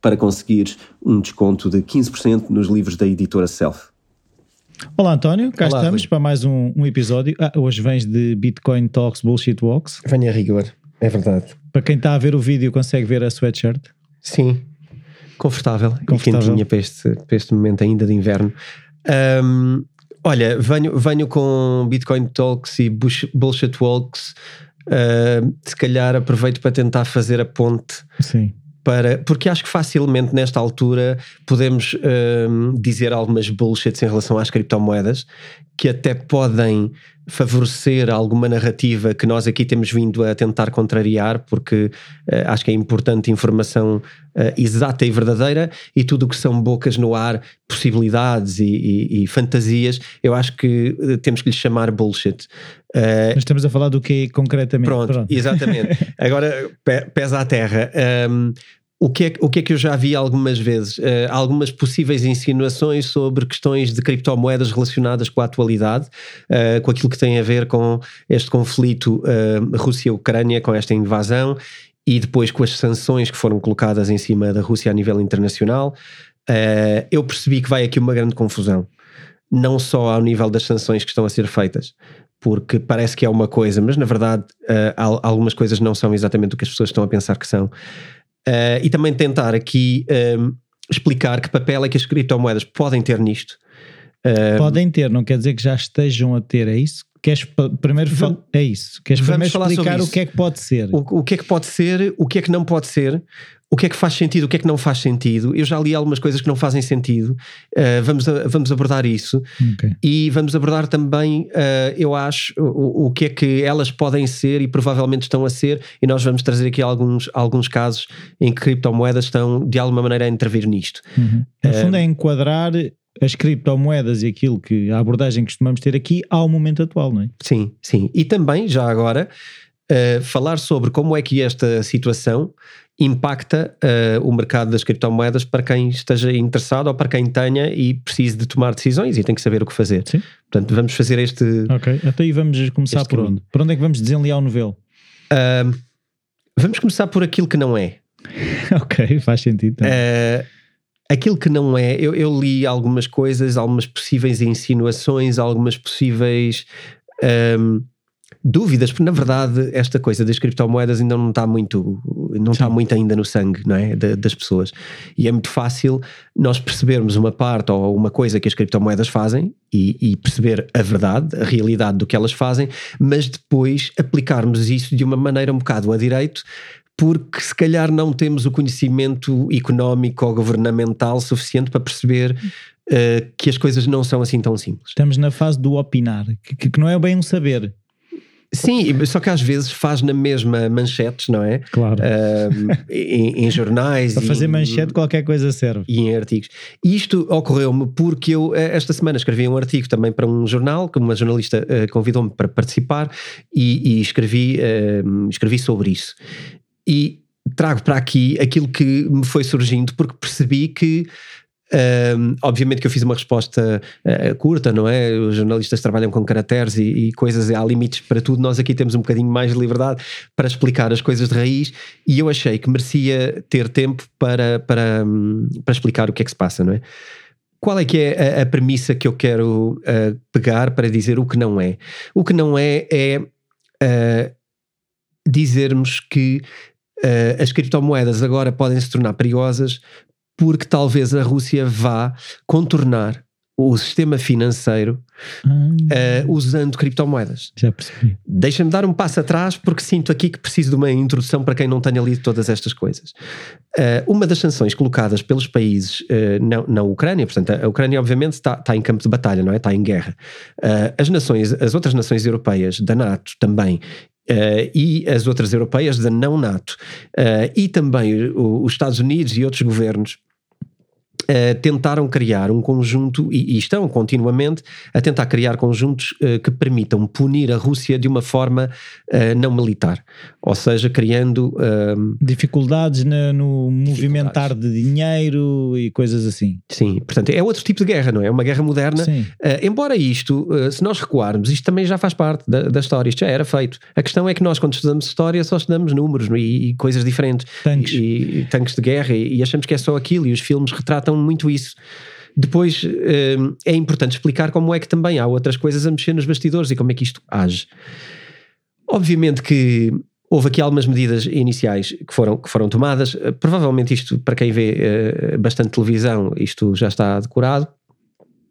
para conseguir um desconto de 15% nos livros da editora Self. Olá António, cá Olá, estamos Rui. para mais um, um episódio. Ah, hoje vens de Bitcoin Talks Bullshit Walks. Venha a rigor, é verdade. Para quem está a ver o vídeo consegue ver a sweatshirt. Sim, confortável, Confortável. e quentinha para este, para este momento ainda de inverno. Ahm, olha, venho, venho com Bitcoin Talks e Bush- Bullshit Walks. ahm, se calhar aproveito para tentar fazer a ponte Sim. Para. Porque acho que facilmente nesta altura podemos ahm, dizer algumas bullshits em relação às criptomoedas que até podem favorecer alguma narrativa que nós aqui temos vindo a tentar contrariar, porque eh, acho que é importante informação eh, exata e verdadeira e tudo o que são bocas no ar, possibilidades e, e- e fantasias, eu acho que eh, temos que lhe chamar bullshit. Mas estamos a falar do que concretamente? Pronto, exatamente. Agora, pe- pesa à terra. Um, o que, é, que- o que é que eu já vi algumas vezes? Uh, algumas possíveis insinuações sobre questões de criptomoedas relacionadas com a atualidade, uh, com aquilo que tem a ver com este conflito uh, Rússia-Ucrânia, com esta invasão e depois com as sanções que foram colocadas em cima da Rússia a nível internacional. Eu percebi que vai aqui uma grande confusão. Não só ao nível das sanções que estão a ser feitas, porque parece que é uma coisa, mas na verdade uh, al- algumas coisas não são exatamente o que as pessoas estão a pensar que são. Uh, e também tentar aqui um, explicar que papel é que as criptomoedas podem ter nisto. Uh, Podem ter, não quer dizer que já estejam a ter, é isso? Queres primeiro fa- Vam- é isso? Queres vamos primeiro explicar o que é que pode ser? o, o que é que pode ser, o que é que não pode ser, o que é que faz sentido, o que é que não faz sentido. Eu já li algumas coisas que não fazem sentido. Uh, vamos, a- vamos abordar isso. Ok. E vamos abordar também, uh, eu acho, o, o que é que elas podem ser e provavelmente estão a ser, e nós vamos trazer aqui alguns, alguns casos em que criptomoedas estão de alguma maneira a intervir nisto. Uhum. No fundo é enquadrar as criptomoedas e aquilo que a abordagem que costumamos ter aqui ao momento atual, não é? Sim, sim. E também, já agora, uh, falar sobre como é que esta situação impacta uh, o mercado das criptomoedas para quem esteja interessado ou para quem tenha e precise de tomar decisões e tem que saber o que fazer. Sim. Portanto, vamos fazer este. Ok. Então aí vamos começar por caminho. onde? Por onde é que vamos desenliar o novelo? Uh, vamos começar por aquilo que não é. ok, faz sentido. então. Uh, aquilo que não é, eu, eu li algumas coisas, algumas possíveis insinuações, algumas possíveis um, dúvidas, porque na verdade esta coisa das criptomoedas ainda não está muito, não está muito ainda no sangue não é? Da- das pessoas. E é muito fácil nós percebermos uma parte ou uma coisa que as criptomoedas fazem e, e perceber a verdade, a realidade do que elas fazem, mas depois aplicarmos isso de uma maneira um bocado a direito porque se calhar não temos o conhecimento económico ou governamental suficiente para perceber eh, que as coisas não são assim tão simples. Estamos na fase do opinar, que- que não é bem um saber. Sim, só que às vezes faz na mesma manchetes, não é? Claro. Em, em jornais Para fazer em- manchete qualquer coisa serve. e em artigos. E isto ocorreu-me porque eu, eh, esta semana, escrevi um artigo também para um jornal, que uma jornalista eh, convidou-me para participar e, e escrevi, eh, escrevi sobre isso. E trago para aqui aquilo que me foi surgindo, porque percebi que Um, obviamente que eu fiz uma resposta uh, curta, não é? Os jornalistas trabalham com caracteres e, e, coisas, há limites para tudo. Nós aqui temos um bocadinho mais de liberdade para explicar as coisas de raiz e eu achei que merecia ter tempo para, para, um, para explicar o que é que se passa, não é? Qual é que é a, a premissa que eu quero uh, pegar para dizer o que não é? O que não é é uh, dizermos que as criptomoedas agora podem se tornar perigosas porque talvez a Rússia vá contornar o sistema financeiro uh, usando criptomoedas. Já percebi. Deixa-me dar um passo atrás porque sinto aqui que preciso de uma introdução para quem não tenha lido todas estas coisas. Uh, uma das sanções colocadas pelos países uh, na, na, Ucrânia, portanto, a Ucrânia obviamente está, está, em campo de batalha, não é? Está em guerra. as nações, as outras nações europeias da NATO também Uh, e as outras europeias da não NATO uh, e também o, os Estados Unidos e outros governos uh, tentaram criar um conjunto, e, e, estão continuamente a tentar criar conjuntos uh, que permitam punir a Rússia de uma forma uh, não militar. Ou seja, criando. Ehm, dificuldades na, no dificuldades. movimentar de dinheiro e coisas assim. Sim, portanto, é outro tipo de guerra, não é? É uma guerra moderna. embora isto, se nós recuarmos, isto também já faz parte da, da, história, isto já era feito. A questão é que nós, quando estudamos história, só estudamos números e, e coisas diferentes. Tanques. E, e, tanques de guerra, e, e achamos que é só aquilo, e os filmes retratam muito isso. Depois hum, é importante explicar como é que também há outras coisas a mexer nos bastidores e como é que isto age. Obviamente que houve aqui algumas medidas iniciais que foram, que foram tomadas. Eh, provavelmente isto, para quem vê uh, bastante televisão, isto já está decorado.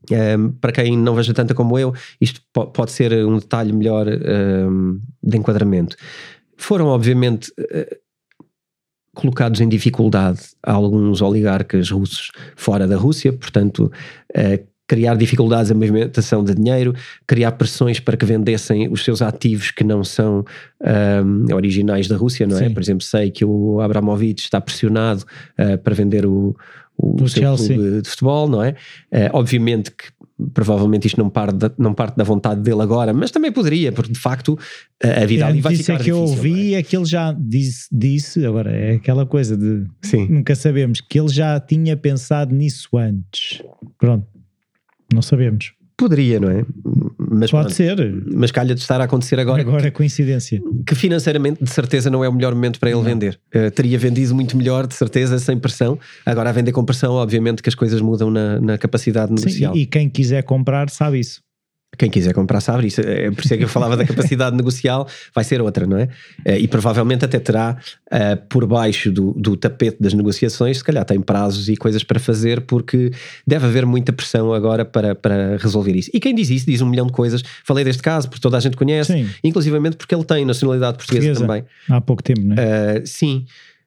Um, para quem não veja tanta como eu, isto pode ser um detalhe melhor um, de enquadramento. Foram, obviamente, uh, colocados em dificuldade alguns oligarcas russos fora da Rússia, portanto, uh, criar dificuldades à movimentação de dinheiro, criar pressões para que vendessem os seus ativos que não são um, originais da Rússia, não é? Sim. Por exemplo, sei que o Abramovich está pressionado uh, para vender o, o, seu Chelsea. clube de futebol, não é? Uh, obviamente que provavelmente isto não parte, da, não parte da vontade dele agora, mas também poderia, porque de facto a vida é, ali vai ficar é que eu ouvi é? é? que ele já disse, disse, agora é aquela coisa de Sim. nunca sabemos, que ele já tinha pensado nisso antes. Pronto, não sabemos. Poderia, não é? Mas, Pode pronto, ser. Mas calha de estar a acontecer agora. Agora é coincidência. Que financeiramente, de certeza, não é o melhor momento para ele não. vender. Uh, teria vendido muito melhor, de certeza, sem pressão. Agora, a vender com pressão, obviamente que as coisas mudam na, na capacidade negocial. Sim, e quem quiser comprar sabe isso. Quem quiser comprar sabe isso. É por isso é que eu falava da capacidade negocial, vai ser outra, não é? Eh, e provavelmente até terá uh, por baixo do, do tapete das negociações, se calhar tem prazos e coisas para fazer, porque deve haver muita pressão agora para, para resolver isso. E quem diz isso diz um milhão de coisas. Falei deste caso, porque toda a gente conhece, sim. inclusivamente porque ele tem nacionalidade portuguesa, portuguesa. também. Há pouco tempo, não é? Uh, sim.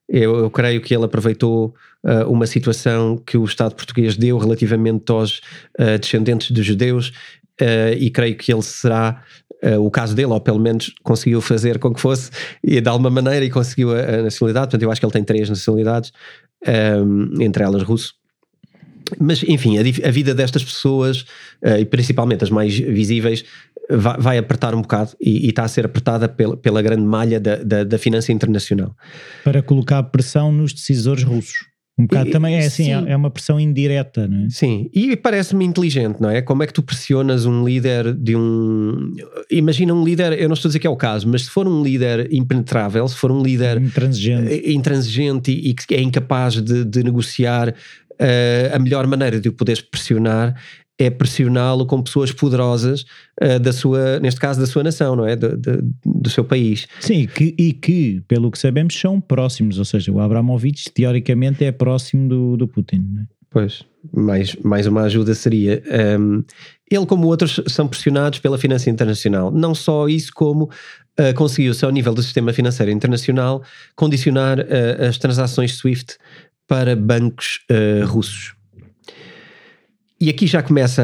Eu, eu, creio que ele aproveitou uh, uma situação que o Estado português deu relativamente aos uh, descendentes de judeus uh, e creio que ele será uh, o caso dele, ou pelo menos conseguiu fazer com que fosse e de alguma maneira e conseguiu a, a nacionalidade. Portanto, eu acho que ele tem três nacionalidades, um, eh, entre elas russo. Mas, enfim, a, a vida destas pessoas, uh, e principalmente as mais visíveis, vai, vai apertar um bocado e, e, está a ser apertada pela, pela grande malha da, da, da finança internacional. Para colocar pressão nos decisores russos. Um bocado e, também é assim, é, é uma pressão indireta, não é? Sim, e parece-me inteligente, não é? Como é que tu pressionas um líder de um. Imagina um líder, eu não estou a dizer que é o caso, mas se for um líder impenetrável, se for um líder intransigente, eh, intransigente e, e que é incapaz de, de negociar uh, a melhor maneira de o poderes pressionar é pressioná-lo com pessoas poderosas uh, da sua, neste caso da sua nação, não é? Do, do, do seu país. Sim, que, e que, pelo que sabemos, são próximos, ou seja, o Abramovich teoricamente é próximo do, do Putin, não é? Pois, mais, mais uma ajuda seria. Um, ehm, ele, como outros, são pressionados pela finança internacional. Não só isso, como uh, conseguiu-se, ao nível do sistema financeiro internacional, condicionar uh, as transações SWIFT para bancos russos. E aqui já começa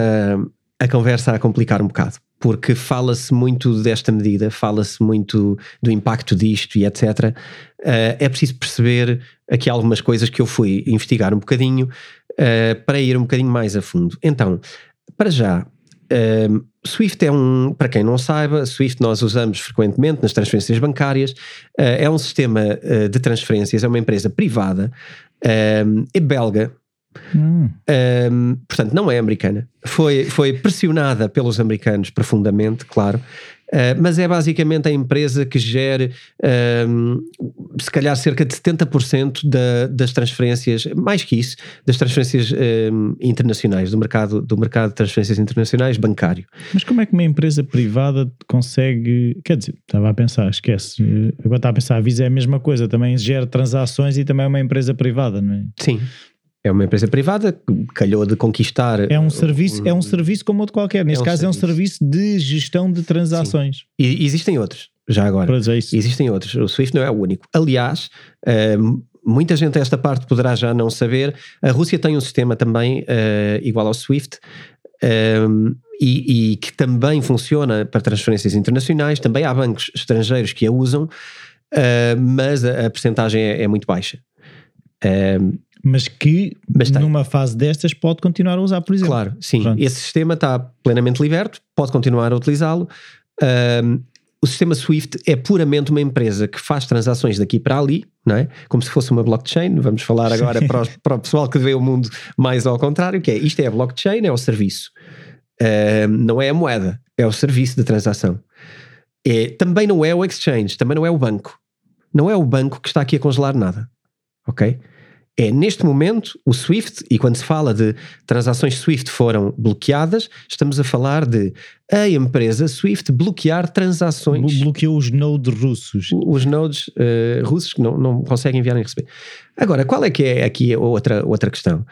a, conversa a complicar um bocado, porque fala-se muito desta medida, fala-se muito do impacto disto e etc. Uh, eh, é preciso perceber aqui algumas coisas que eu fui investigar um bocadinho uh, para ir um bocadinho mais a fundo. Então, para já, Uh, Swift é um, para quem não saiba, Swift nós usamos frequentemente nas transferências bancárias, uh, é um sistema uh, de transferências, é uma empresa privada, é belga, Hum. Um, portanto, não é americana. Foi, foi pressionada pelos americanos profundamente, claro. Uh, mas é basicamente a empresa que gera um, se calhar cerca de 70% da, das transferências, mais que isso, das transferências um, internacionais, do mercado, do mercado de transferências internacionais bancário. Mas como é que uma empresa privada consegue. Quer dizer, estava a pensar, esquece. Agora estava a pensar, a Visa é a mesma coisa, também gera transações e também é uma empresa privada, não é? Sim. É uma empresa privada, calhou de conquistar. É um serviço, é um serviço como outro qualquer. Neste é um caso, serviço. é um serviço de gestão de transações. Sim. E existem outros, já agora. Pois é isso. Existem outros. O Swift não é o único. Aliás, uh, muita gente esta parte poderá já não saber. A Rússia tem um sistema também uh, igual ao Swift. Um, e, e, que também funciona para transferências internacionais, também há bancos estrangeiros que a usam, uh, mas a, a percentagem é, é muito baixa. Um, mas que mas numa fase destas pode continuar a usar, por exemplo. Claro, sim. Pronto. Esse sistema está plenamente liberto, pode continuar a utilizá-lo. Um, o sistema Swift é puramente uma empresa que faz transações daqui para ali, não é? Como se fosse uma blockchain. Vamos falar agora para, os, para, o pessoal que vê o mundo mais ao contrário, que é isto é a blockchain, é o serviço. Um, não é a moeda, é o serviço de transação. É, também não é o exchange, também não é o banco. Não é o banco que está aqui a congelar nada. Ok? É neste momento o SWIFT, e quando se fala de transações SWIFT foram bloqueadas, estamos a falar de a empresa SWIFT bloquear transações. Bloqueou os nodes russos. Os nodes uh, russos que não, não conseguem enviar nem receber. Agora, qual é que é aqui outra, outra questão?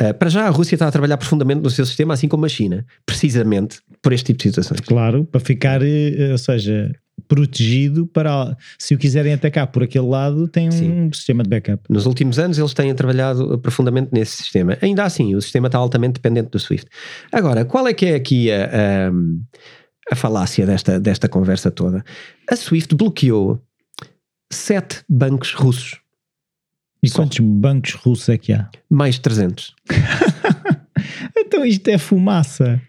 Uh, para já, a Rússia está a trabalhar profundamente no seu sistema, assim como a China, precisamente por este tipo de situações. Claro, para ficar, uh, ou seja, protegido para se o quiserem atacar por aquele lado, tem um Sim. sistema de backup. Nos últimos anos eles têm trabalhado profundamente nesse sistema. Ainda assim, o sistema está altamente dependente do Swift. Agora, qual é que é aqui a, a, a falácia desta, desta conversa toda? A Swift bloqueou sete bancos russos. E Só. quantos bancos russos é que há? Mais de 300. então isto é fumaça.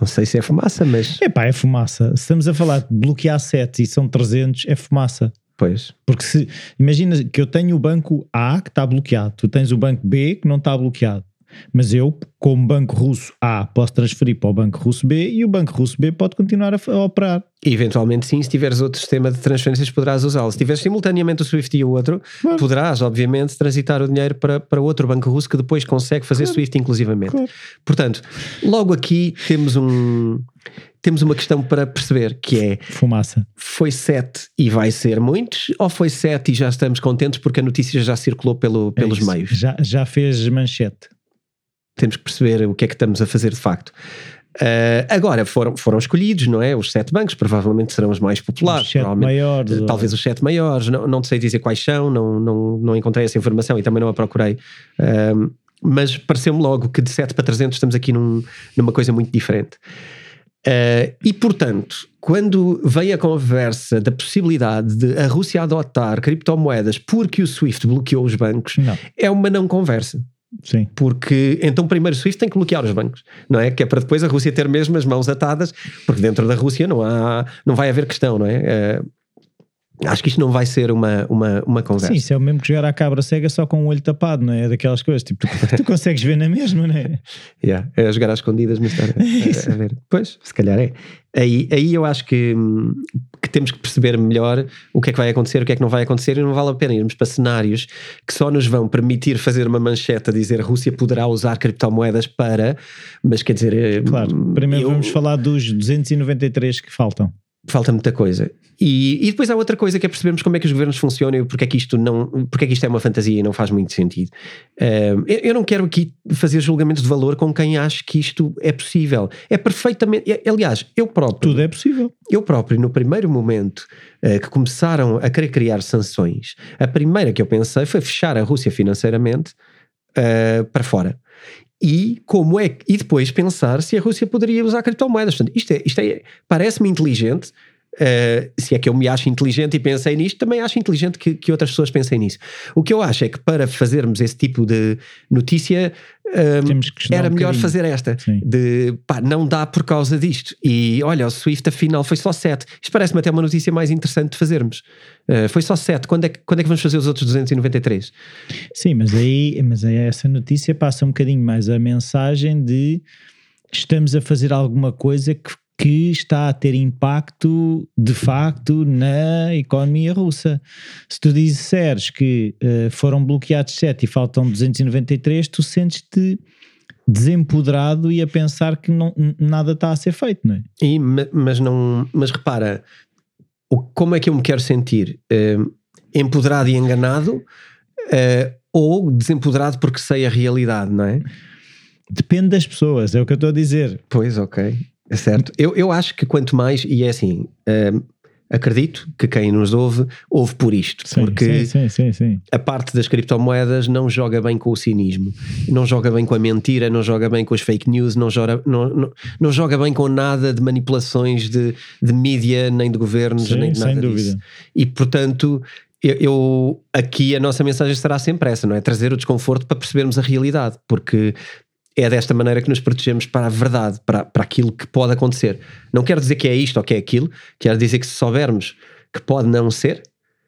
Não sei se é fumaça, mas. É pá, é fumaça. Se estamos a falar de bloquear 7 e são 300, é fumaça. Pois. Porque se. Imagina que eu tenho o banco A que está bloqueado, tu tens o banco B que não está bloqueado. Mas eu, como banco russo A, posso transferir para o banco russo B e o banco russo B pode continuar a, a operar. Eventualmente, sim, se tiveres outro sistema de transferências, poderás usá-lo. Se tiveres simultaneamente o SWIFT e o outro, claro. poderás, obviamente, transitar o dinheiro para, para outro banco russo que depois consegue fazer claro. SWIFT inclusivamente. Claro. Portanto, logo aqui temos um. Temos uma questão para perceber que é fumaça. Foi 7 e vai ser muitos, ou foi 7 e já estamos contentes porque a notícia já circulou pelo, é pelos é meios? Já, já fez manchete temos que perceber o que é que estamos a fazer de facto. Uh, agora foram, foram escolhidos, não é? Os sete bancos provavelmente serão os mais populares. Os sete maiores. Talvez os sete maiores, não, não sei dizer quais são, não, não, não encontrei essa informação e também não a procurei. Uh, mas pareceu-me logo que de 7 para 300 estamos aqui num, numa coisa muito diferente. Uh, e portanto, quando vem a conversa da possibilidade de a Rússia adotar criptomoedas porque o SWIFT bloqueou os bancos, não. é uma não conversa. Sim. Porque então primeiro SWIFT tem que bloquear os bancos, não é? Que é para depois a Rússia ter mesmo as mãos atadas, porque dentro da Rússia não há, não vai haver questão, não é? Acho que isto não vai ser uma, uma, uma conversa. Sim, isso é o mesmo que jogar à cabra cega só com o olho tapado, não é? é daquelas coisas, tipo, tu, tu consegues ver na mesma, não é? Yeah, é jogar às escondidas, mas estar a, a, a, ver. Pois, se calhar é. Aí, aí eu acho que, que temos que perceber melhor o que é que vai acontecer, o que é que não vai acontecer, e não vale a pena irmos para cenários que só nos vão permitir fazer uma manchete a dizer a Rússia poderá usar criptomoedas para, mas quer dizer. Eh, claro, primeiro eu, vamos falar dos 293 que faltam falta muita coisa. E, e, depois há outra coisa que é percebermos como é que os governos funcionam e porque é que isto não, porque é que isto é uma fantasia e não faz muito sentido. Uh, eu, eu, não quero aqui fazer julgamentos de valor com quem acha que isto é possível. É perfeitamente, é, aliás, eu próprio. Tudo é possível. Eu próprio, no primeiro momento uh, que começaram a querer criar sanções, a primeira que eu pensei foi fechar a Rússia financeiramente uh, para fora e como é e depois pensar se a Rússia poderia usar criptomoedas. Portanto, isto é, isto é parece-me inteligente Uh, se é que eu me acho inteligente e pensei nisto, também acho inteligente que, que, outras pessoas pensem nisso. O que eu acho é que para fazermos esse tipo de notícia um, era um melhor fazer esta Sim. de pá, não dá por causa disto. E olha, o Swift afinal foi só 7. Isto parece-me até uma notícia mais interessante de fazermos. Uh, foi só 7. Quando é, que, quando é que vamos fazer os outros 293? Sim, mas aí, mas aí essa notícia passa um bocadinho mais a mensagem de estamos a fazer alguma coisa que que está a ter impacto de facto na economia russa. Se tu disseres que uh, foram bloqueados 7 e faltam 293, tu sentes-te desempoderado e a pensar que não, nada está a ser feito, não é? E, mas não, mas repara, o, como é que eu me quero sentir? Uh, empoderado e enganado uh, ou desempoderado porque sei a realidade, não é? Depende das pessoas, é o que eu estou a dizer. Pois, ok. É certo. Eu, eu acho que quanto mais, e é assim, uh, acredito que quem nos ouve, ouve por isto. Sim, porque sim, sim, a parte das criptomoedas não joga bem com o cinismo, não joga bem com a mentira, não joga bem com as fake news, não joga, não, não, não joga bem com nada de manipulações de, de mídia, nem de governos, nem de nada sem dúvida. disso. E portanto. Eu, eu, aqui a nossa mensagem será sempre essa, não é? Trazer o desconforto para percebermos a realidade, porque é desta maneira que nos protegemos para a verdade, para, para aquilo que pode acontecer. Não quero dizer que é isto ou que é aquilo, quero dizer que se soubermos que pode não ser,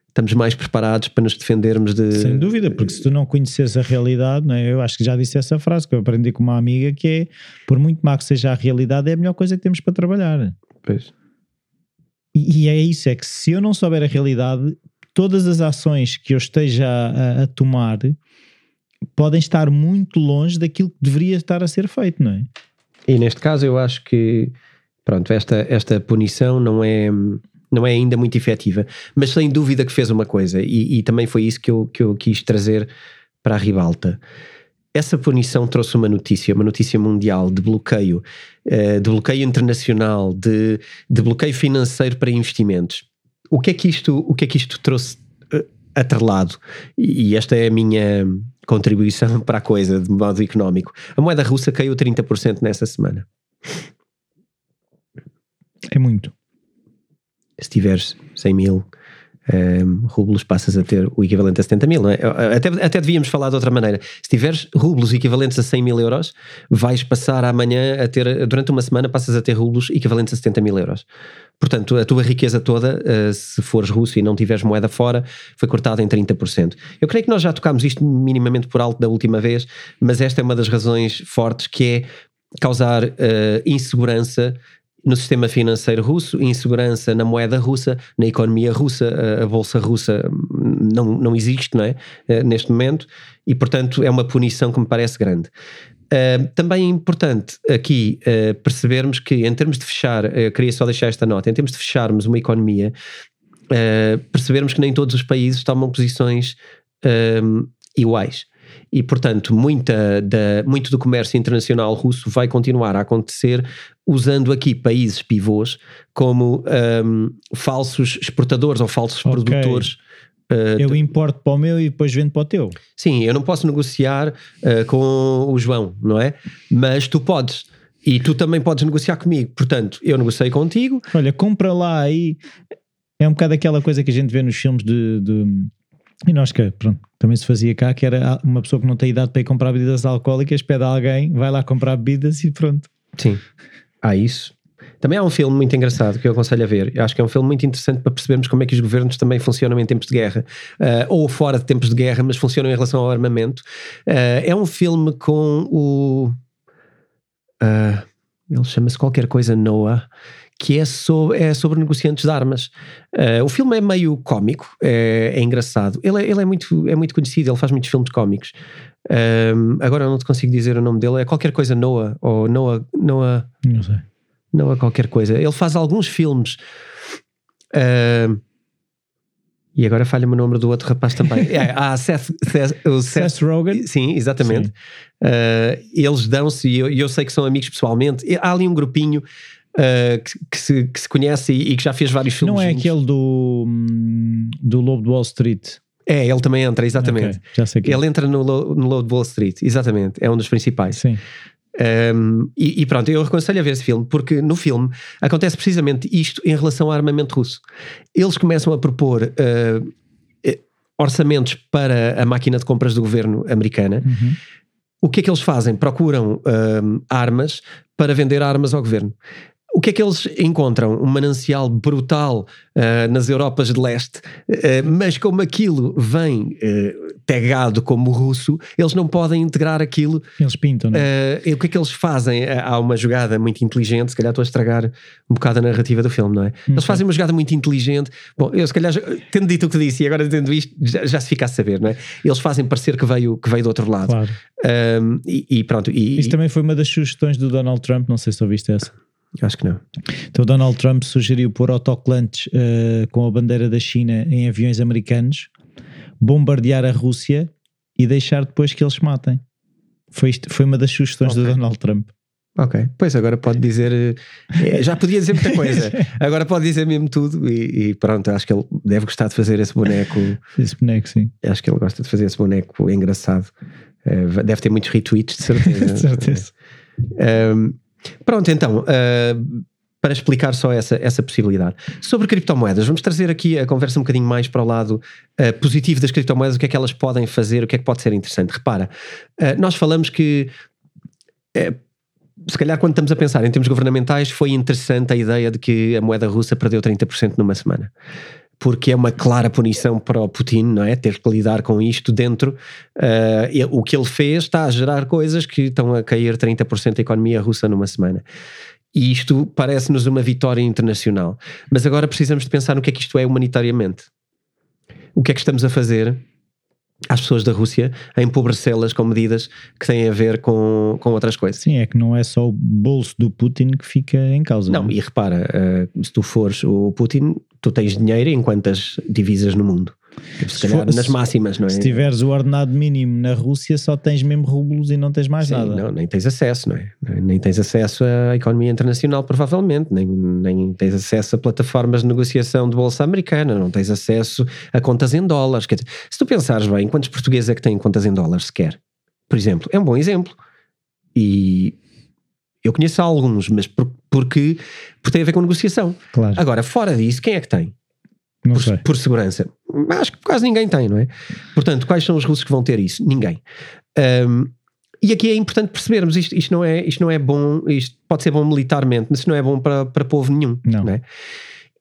estamos mais preparados para nos defendermos de. Sem dúvida, porque se tu não conheces a realidade, não é? eu acho que já disse essa frase que eu aprendi com uma amiga que é por muito má que seja a realidade, é a melhor coisa que temos para trabalhar. Pois. E, e é isso, é que se eu não souber a realidade, todas as ações que eu esteja a, a tomar podem estar muito longe daquilo que deveria estar a ser feito, não é? E neste caso eu acho que pronto, esta, esta punição não é, não é ainda muito efetiva, mas sem dúvida que fez uma coisa, e, e também foi isso que eu, que eu quis trazer para a ribalta. Essa punição trouxe uma notícia, uma notícia mundial de bloqueio, uh, de bloqueio internacional, de, de bloqueio financeiro para investimentos. O que é que isto, o que é que isto trouxe atrelado? E esta é a minha, contribuição para a coisa de modo económico. A moeda russa caiu 30% nessa semana. É muito. Se tiveres 100 mil um, rublos, passas a ter o equivalente a 70 mil, não é? Até, até devíamos falar de outra maneira. Se tiveres rublos equivalentes a 100 mil euros, vais passar amanhã a ter, durante uma semana, passas a ter rublos equivalentes a 70 mil euros. Portanto, a tua riqueza toda, uh, se fores russo e não tiveres moeda fora, foi cortada em 30%. Eu creio que nós já tocámos isto minimamente por alto da última vez, mas esta é uma das razões fortes que é causar uh, insegurança no sistema financeiro russo, insegurança na moeda russa, na economia russa, a, bolsa russa não, não existe, não é? Uh, neste momento, e portanto é uma punição que me parece grande. Uh, também é importante aqui uh, percebermos que, em termos de fechar, uh, queria só deixar esta nota, em termos de fecharmos uma economia, percebermos que nem todos os países tomam posições iguais. E, portanto, muita da, muito do comércio internacional russo vai continuar a acontecer usando aqui países pivôs como um, falsos exportadores ou falsos okay. produtores Uh, eu importo para o meu e depois vendo para o teu. Sim, eu não posso negociar uh, com o João, não é? Mas tu podes. E tu também podes negociar comigo. Portanto, eu negociei contigo. Olha, compra lá aí. É um bocado aquela coisa que a gente vê nos filmes de. de... E nós que, pronto, também se fazia cá, que era uma pessoa que não tem idade para ir comprar bebidas alcoólicas, pede a alguém, vai lá comprar bebidas e pronto. Sim, há isso. Também há um filme muito engraçado que eu aconselho a ver. Eu acho que é um filme muito interessante para percebermos como é que os governos também funcionam em tempos de guerra, uh, ou fora de tempos de guerra, mas funcionam em relação ao armamento. Uh, é um filme com o. Uh, ele chama-se qualquer coisa Noah, que é sobre, é sobre negociantes de armas. Uh, o filme é meio cómico, é, é engraçado. Ele, é, ele é, muito, é muito conhecido, ele faz muitos filmes cómicos. agora eu não te consigo dizer o nome dele, é qualquer coisa Noah, ou Noah. Noah não sei é qualquer coisa. Ele faz alguns filmes. Uh, e agora falha-me o nome do outro rapaz também. é, há Seth, Seth, o Seth, Seth Rogen. Sim, exatamente. Sim. Uh, eles dão-se, e eu, eu, sei que são amigos pessoalmente. Há ali um grupinho uh, que, que, se, que se conhece e, e, que já fez vários filmes. Não é juntos. aquele do, hum, do Lobo de Wall Street? É, ele também entra, exatamente. Okay, já sei que ele entra no, no Lobo de Wall Street, exatamente. É um dos principais. Sim. Um, e, e, pronto, eu aconselho a ver esse filme, porque no filme acontece precisamente isto em relação ao armamento russo. Eles começam a propor uh, orçamentos para a máquina de compras do governo americana. Uhum. O que é que eles fazem? Procuram uh, armas para vender armas ao governo. O que é que eles encontram? Um manancial brutal uh, nas Europas de Leste, uh, mas como aquilo vem uh, tagado como russo, eles não podem integrar aquilo. Eles pintam, não é? o que é que eles fazem? Há uma jogada muito inteligente, se calhar estou a estragar um bocado a narrativa do filme, não é? Eles fazem uma jogada muito inteligente. Bom, eu se calhar, tendo dito o que disse e agora tendo isto, já, já, se fica a saber, não é? Eles fazem parecer que veio, que veio do outro lado. Claro. Um, e, e, pronto. E, Isso também foi uma das sugestões do Donald Trump, não sei se ouviste essa. Acho que não. Então, Donald Trump sugeriu pôr autocolantes uh, com a bandeira da China em aviões americanos, bombardear a Rússia e deixar depois que eles se matem. Foi, isto, foi uma das sugestões okay. do Donald Trump. Ok, pois agora pode dizer. Eh, já podia dizer muita coisa, agora pode dizer mesmo tudo e, e, pronto. Acho que ele deve gostar de fazer esse boneco. Esse boneco, sim. Acho que ele gosta de fazer esse boneco engraçado. Deve ter muitos retweets, de certeza. de certeza. Um, Pronto, então, uh, para explicar só essa, essa possibilidade. Sobre criptomoedas, vamos trazer aqui a conversa um bocadinho mais para o lado uh, positivo das criptomoedas, o que é que elas podem fazer, o que é que pode ser interessante. Repara, uh, nós falamos que. se calhar, quando estamos a pensar em termos governamentais, foi interessante a ideia de que a moeda russa perdeu 30% numa semana porque é uma clara punição para o Putin, não é? Ter que lidar com isto dentro. Uh, o que ele fez está a gerar coisas que estão a cair 30% da economia russa numa semana. E isto parece-nos uma vitória internacional. Mas agora precisamos de pensar no que é que isto é humanitariamente. O que é que estamos a fazer às pessoas da Rússia a empobrecê-las com medidas que têm a ver com, com outras coisas. Sim, é que não é só o bolso do Putin que fica em causa. Não, não? É? e repara, uh, se tu fores o Putin, tu tens dinheiro em quantas divisas no mundo? Se, calhar for, nas máximas, não é? Se tiveres o ordenado mínimo na Rússia, só tens mesmo rublos e não tens mais Sim, nada. Não, nem tens acesso, não é? Nem tens acesso à economia internacional, provavelmente, nem, nem tens acesso a plataformas de negociação de bolsa americana, não tens acesso a contas em dólares. Quer dizer, se tu pensares bem, quantos portugueses é que têm contas em dólares sequer? Por exemplo, é um bom exemplo. E eu conheço alguns, mas por, porque, porque tem a ver com negociação. Claro. Agora, fora disso, quem é que tem? Por, por segurança. Acho que quase ninguém tem, não é? Portanto, quais são os russos que vão ter isso? Ninguém. Um, e aqui é importante percebermos isto, isto, não é, isto não é bom, isto pode ser bom militarmente, mas isto não é bom para, para povo nenhum. Não. não é?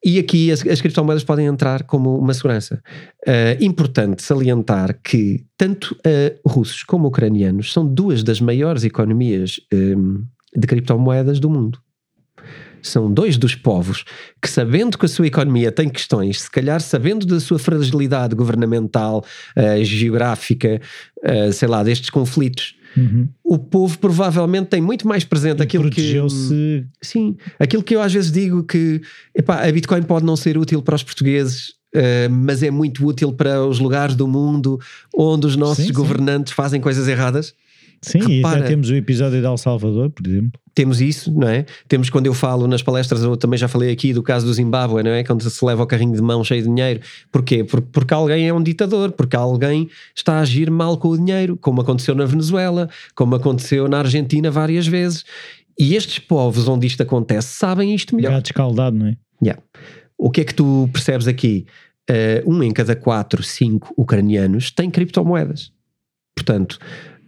E aqui as, as, criptomoedas podem entrar como uma segurança. Uh, importante salientar que tanto uh, russos como ucranianos são duas das maiores economias um, de criptomoedas do mundo são dois dos povos que, sabendo que a sua economia tem questões, se calhar sabendo da sua fragilidade governamental, uh, geográfica, uh, sei lá, destes conflitos, uhum. o povo provavelmente tem muito mais presente e aquilo que. Sim, aquilo que eu às vezes digo que epá, a Bitcoin pode não ser útil para os portugueses. Uh, mas é muito útil para os lugares do mundo onde os nossos sim, governantes sim. fazem coisas erradas. Sim, Repara, e até temos o episódio de El Salvador, por exemplo. Temos isso, não é? Temos quando eu falo nas palestras, eu também já falei aqui do caso do Zimbábue, não é? Quando se leva o carrinho de mão cheio de dinheiro. Porquê? Porque, porque alguém é um ditador, porque alguém está a agir mal com o dinheiro, como aconteceu na Venezuela, como aconteceu na Argentina várias vezes. E estes povos onde isto acontece sabem isto melhor. Gato escaldado, não é? Yeah. O que é que tu percebes aqui? Uh, um em cada quatro, cinco ucranianos tem criptomoedas. Portanto,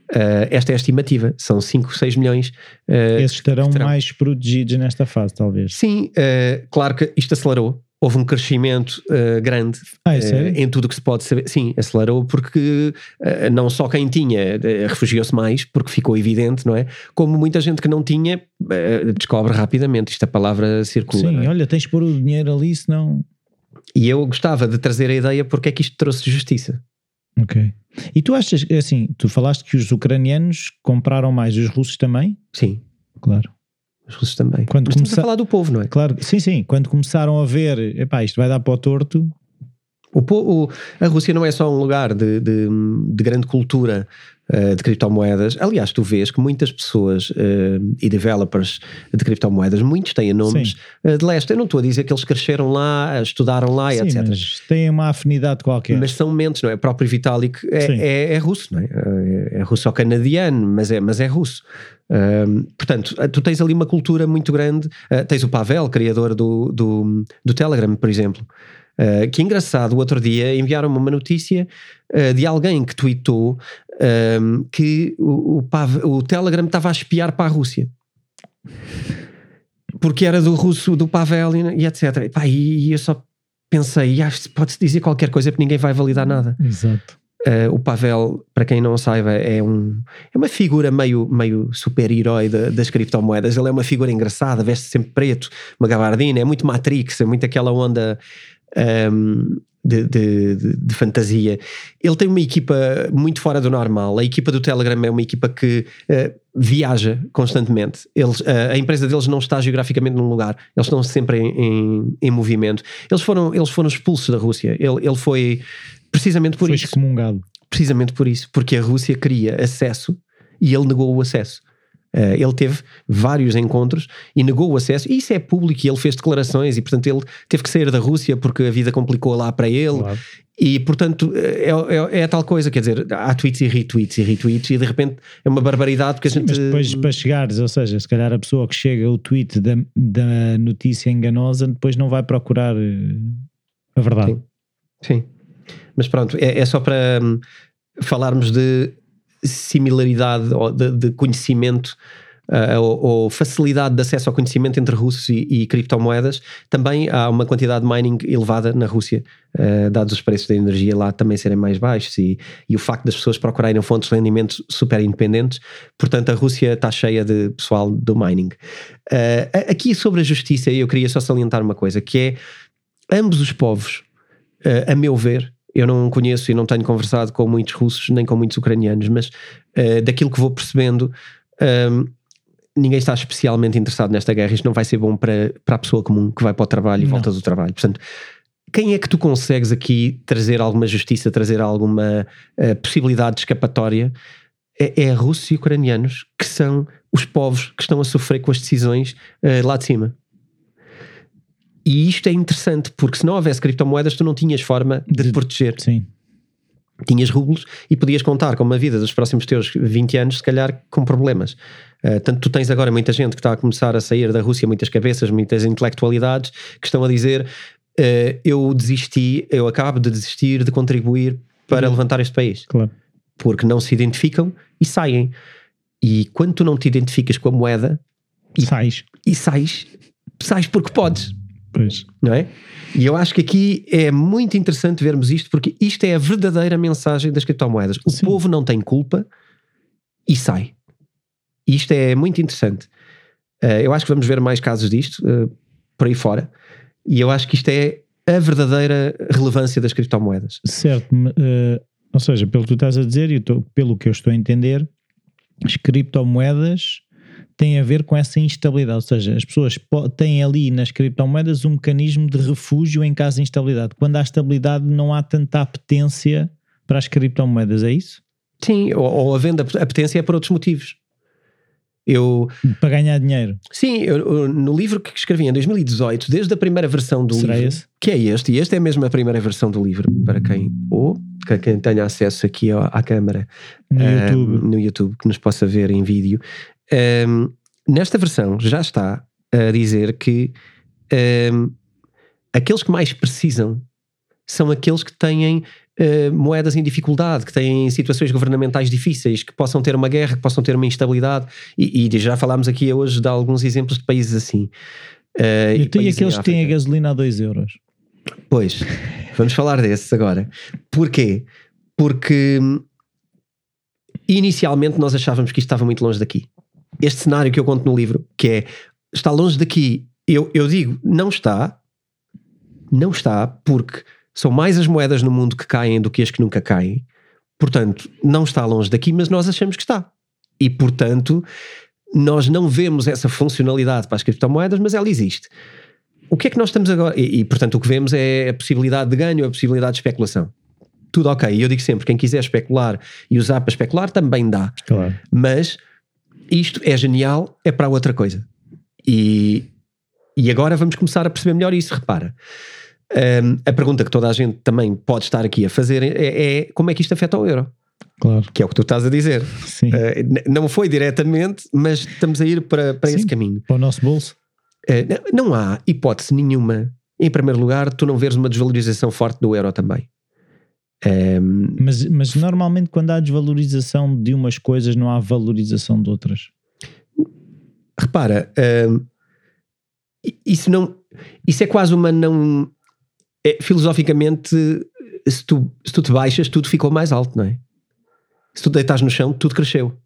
Uh, esta é a estimativa, são 5, 6 milhões. Uh, Esses estarão mais protegidos nesta fase, talvez. Sim, uh, claro que isto acelerou. Houve um crescimento grande ah, é em tudo o que se pode saber. Sim, acelerou porque não só quem tinha refugiou-se mais, porque ficou evidente, não é? Como muita gente que não tinha descobre rapidamente. Isto a palavra circula. Sim, é? olha, tens de pôr o dinheiro ali, senão. E eu gostava de trazer a ideia porque é que isto trouxe justiça. Ok. E tu achas, assim, tu falaste que os ucranianos compraram mais, os russos também? Sim. Claro. Os russos também. Quando Mas começa... a falar do povo, não é? Claro, sim, sim. Quando começaram a ver, epá, isto vai dar para o torto. O, a Rússia não é só um lugar de, de, de grande cultura uh, de criptomoedas. Aliás, tu vês que muitas pessoas uh, e developers de criptomoedas, muitos têm nomes uh, de leste. Eu não estou a dizer que eles cresceram lá, estudaram lá, Sim, etc. Mas têm uma afinidade qualquer. Mas são mentes, não é? O próprio Vitalik é, é, é, russo, não é? É, é russo-canadiano, mas é, mas é russo. Um, portanto, tu tens ali uma cultura muito grande. Uh, tens o Pavel, criador do, do, do Telegram, por exemplo. Uh, que engraçado, o outro dia enviaram-me uma notícia uh, de alguém que tweetou um, que o, o, o, Telegram estava a espiar para a Rússia. Porque era do russo, do Pavel e, etc. E, pá, e, e, eu só pensei, ah, pode-se dizer qualquer coisa porque ninguém vai validar nada. Exato. Uh, o Pavel, para quem não saiba, é, um, é uma figura meio, meio super-herói das criptomoedas. Ele é uma figura engraçada, veste sempre preto, uma gabardina, é muito Matrix, é muito aquela onda um, de, de, de, fantasia. Ele tem uma equipa muito fora do normal. A equipa do Telegram é uma equipa que uh, viaja constantemente. Eles, uh, a empresa deles não está geograficamente num lugar, eles estão sempre em, em, em movimento. Eles foram, eles foram expulsos da Rússia. Ele, ele foi precisamente por foi isso. excomungado. Precisamente por isso, porque a Rússia queria acesso e ele negou o acesso. Uh, ele teve vários encontros e negou o acesso, e isso é público, e ele fez declarações, e portanto ele teve que sair da Rússia porque a vida complicou lá para ele, claro. e portanto é, é, é, a tal coisa, quer dizer, há tweets e retweets e retweets, e de repente é uma barbaridade porque a gente. Mas depois para chegares, ou seja, se calhar a pessoa que chega o tweet da, da notícia enganosa depois não vai procurar eh, a verdade. Sim, Sim. mas pronto, é, é só para hum, falarmos de similaridade de, de conhecimento uh, ou, ou, facilidade de acesso ao conhecimento entre russos e, e, criptomoedas, também há uma quantidade de mining elevada na Rússia, uh, dados os preços da energia lá também serem mais baixos e, e, o facto das pessoas procurarem fontes de rendimento super independentes. Portanto, a Rússia está cheia de pessoal do mining. Uh, aqui sobre a justiça, eu queria só salientar uma coisa, que é ambos os povos, a meu ver, eu não conheço e não tenho conversado com muitos russos nem com muitos ucranianos, mas uh, daquilo que vou percebendo, um, ehm, ninguém está especialmente interessado nesta guerra. Isto não vai ser bom para, para a pessoa comum que vai para o trabalho e não. volta do trabalho. Portanto, quem é que tu consegues aqui trazer alguma justiça, trazer alguma uh, possibilidade de escapatória? É, é Rússia e ucranianos que são os povos que estão a sofrer com as decisões uh, lá de cima. E isto é interessante, porque se não houvesse criptomoedas, tu não tinhas forma de, te proteger. Sim. Tinhas rublos e podias contar com uma vida dos próximos teus 20 anos, se calhar com problemas. Uh, tanto tu tens agora muita gente que está a começar a sair da Rússia, muitas cabeças, muitas intelectualidades que estão a dizer: uh, Eu desisti, eu acabo de desistir de contribuir para uhum. levantar este país. Claro. Porque não se identificam e saem. E quando tu não te identificas com a moeda, e sais, e sais, sais porque podes. Pois. Não é? E eu acho que aqui é muito interessante vermos isto, porque isto é a verdadeira mensagem das criptomoedas. O Sim. povo não tem culpa e sai. E isto é muito interessante. Uh, eu acho que vamos ver mais casos disto uh, por aí fora. E eu acho que isto é a verdadeira relevância das criptomoedas. Certo. Uh, ou seja, pelo que tu estás a dizer e pelo que eu estou a entender, as criptomoedas tem a ver com essa instabilidade, ou seja, as pessoas têm ali nas criptomoedas um mecanismo de refúgio em caso de instabilidade. Quando há estabilidade não há tanta apetência para as criptomoedas, é isso? Sim, ou, ou havendo apetência é por outros motivos. Eu, para ganhar dinheiro. Sim, eu, eu, no livro que escrevi em 2018, desde a primeira versão do Será livro, esse? que é este, e este é mesmo a primeira versão do livro, para quem, ou para quem tenha acesso aqui à, à câmara no, um, YouTube. no YouTube, que nos possa ver em vídeo, um, nesta versão já está a dizer que um, aqueles que mais precisam são aqueles que têm uh, moedas em dificuldade, que têm situações governamentais difíceis, que possam ter uma guerra, que possam ter uma instabilidade. E, e já falámos aqui hoje de alguns exemplos de países assim. Uh, e, e aqueles que têm a gasolina a 2 euros. Pois, vamos falar desses agora. Porquê? Porque hum, inicialmente nós achávamos que isto estava muito longe daqui este cenário que eu conto no livro, que é está longe daqui, eu, eu digo, não está, não está, porque são mais as moedas no mundo que caem do que as que nunca caem. Portanto, não está longe daqui, mas nós achamos que está. E, portanto, nós não vemos essa funcionalidade para as criptomoedas, mas ela existe. o que é que nós estamos agora? E, e, portanto, o que vemos é a possibilidade de ganho, a possibilidade de especulação. Tudo ok. E eu digo sempre: quem quiser especular e usar para especular também dá. Claro. Mas isto é genial, é para outra coisa. E, e agora vamos começar a perceber melhor isso. Repara, um, a pergunta que toda a gente também pode estar aqui a fazer é, é como é que isto afeta o euro? Claro. Que é o que tu estás a dizer. Sim. Uh, não foi diretamente, mas estamos a ir para, para Sim, esse caminho. Para o nosso bolso. Uh, não há hipótese nenhuma, em primeiro lugar, tu não veres uma desvalorização forte do euro também. Um, Mas, mas normalmente quando há desvalorização de umas coisas não há valorização de outras. repara, um, isso não. Isso é quase uma não. é, filosoficamente, se tu, se tu te baixas, tudo ficou mais alto, não é? Se tu deitas no chão, tudo cresceu.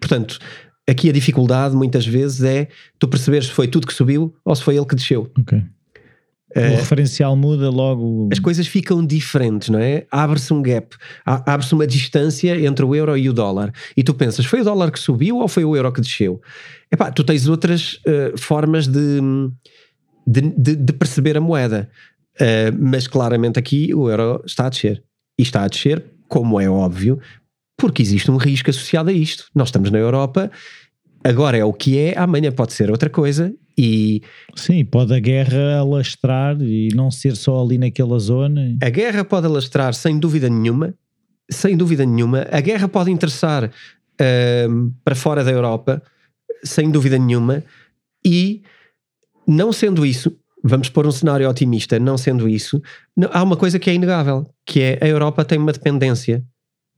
Portanto, aqui a dificuldade muitas vezes é tu perceberes se foi tudo que subiu ou se foi ele que desceu. Ok. O Eh, referencial muda logo. as coisas ficam diferentes, não é? Abre-se um gap, abre-se uma distância entre o euro e o dólar. E tu pensas, foi o dólar que subiu ou foi o euro que desceu? Epá, tu tens outras eh, formas de, de, de- de perceber a moeda. Eh, mas claramente aqui o euro está a descer. E está a descer, como é óbvio, porque existe um risco associado a isto. Nós estamos na Europa, agora é o que é, amanhã pode ser outra coisa. E Sim, pode a guerra alastrar e não ser só ali naquela zona. A guerra pode alastrar sem dúvida nenhuma, sem dúvida nenhuma. A guerra pode interessar ahm, para fora da Europa, sem dúvida nenhuma. E não sendo isso, vamos pôr um cenário otimista, não sendo isso, não- há uma coisa que é inegável, que é a Europa tem uma dependência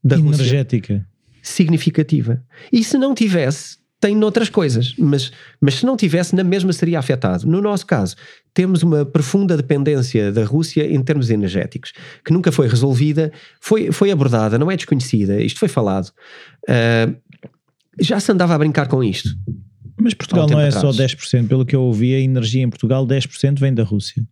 da Rússia Energética. significativa. E se não tivesse, tem noutras coisas, mas, mas se não tivesse, na mesma seria afetado. No nosso caso, temos uma profunda dependência da Rússia em termos energéticos, que nunca foi resolvida, foi, foi abordada, não é desconhecida, isto foi falado. Ah, já se andava a brincar com isto. Mas Portugal não é só atrás. 10%. Pelo que eu ouvi, a energia em Portugal, 10% vem da Rússia.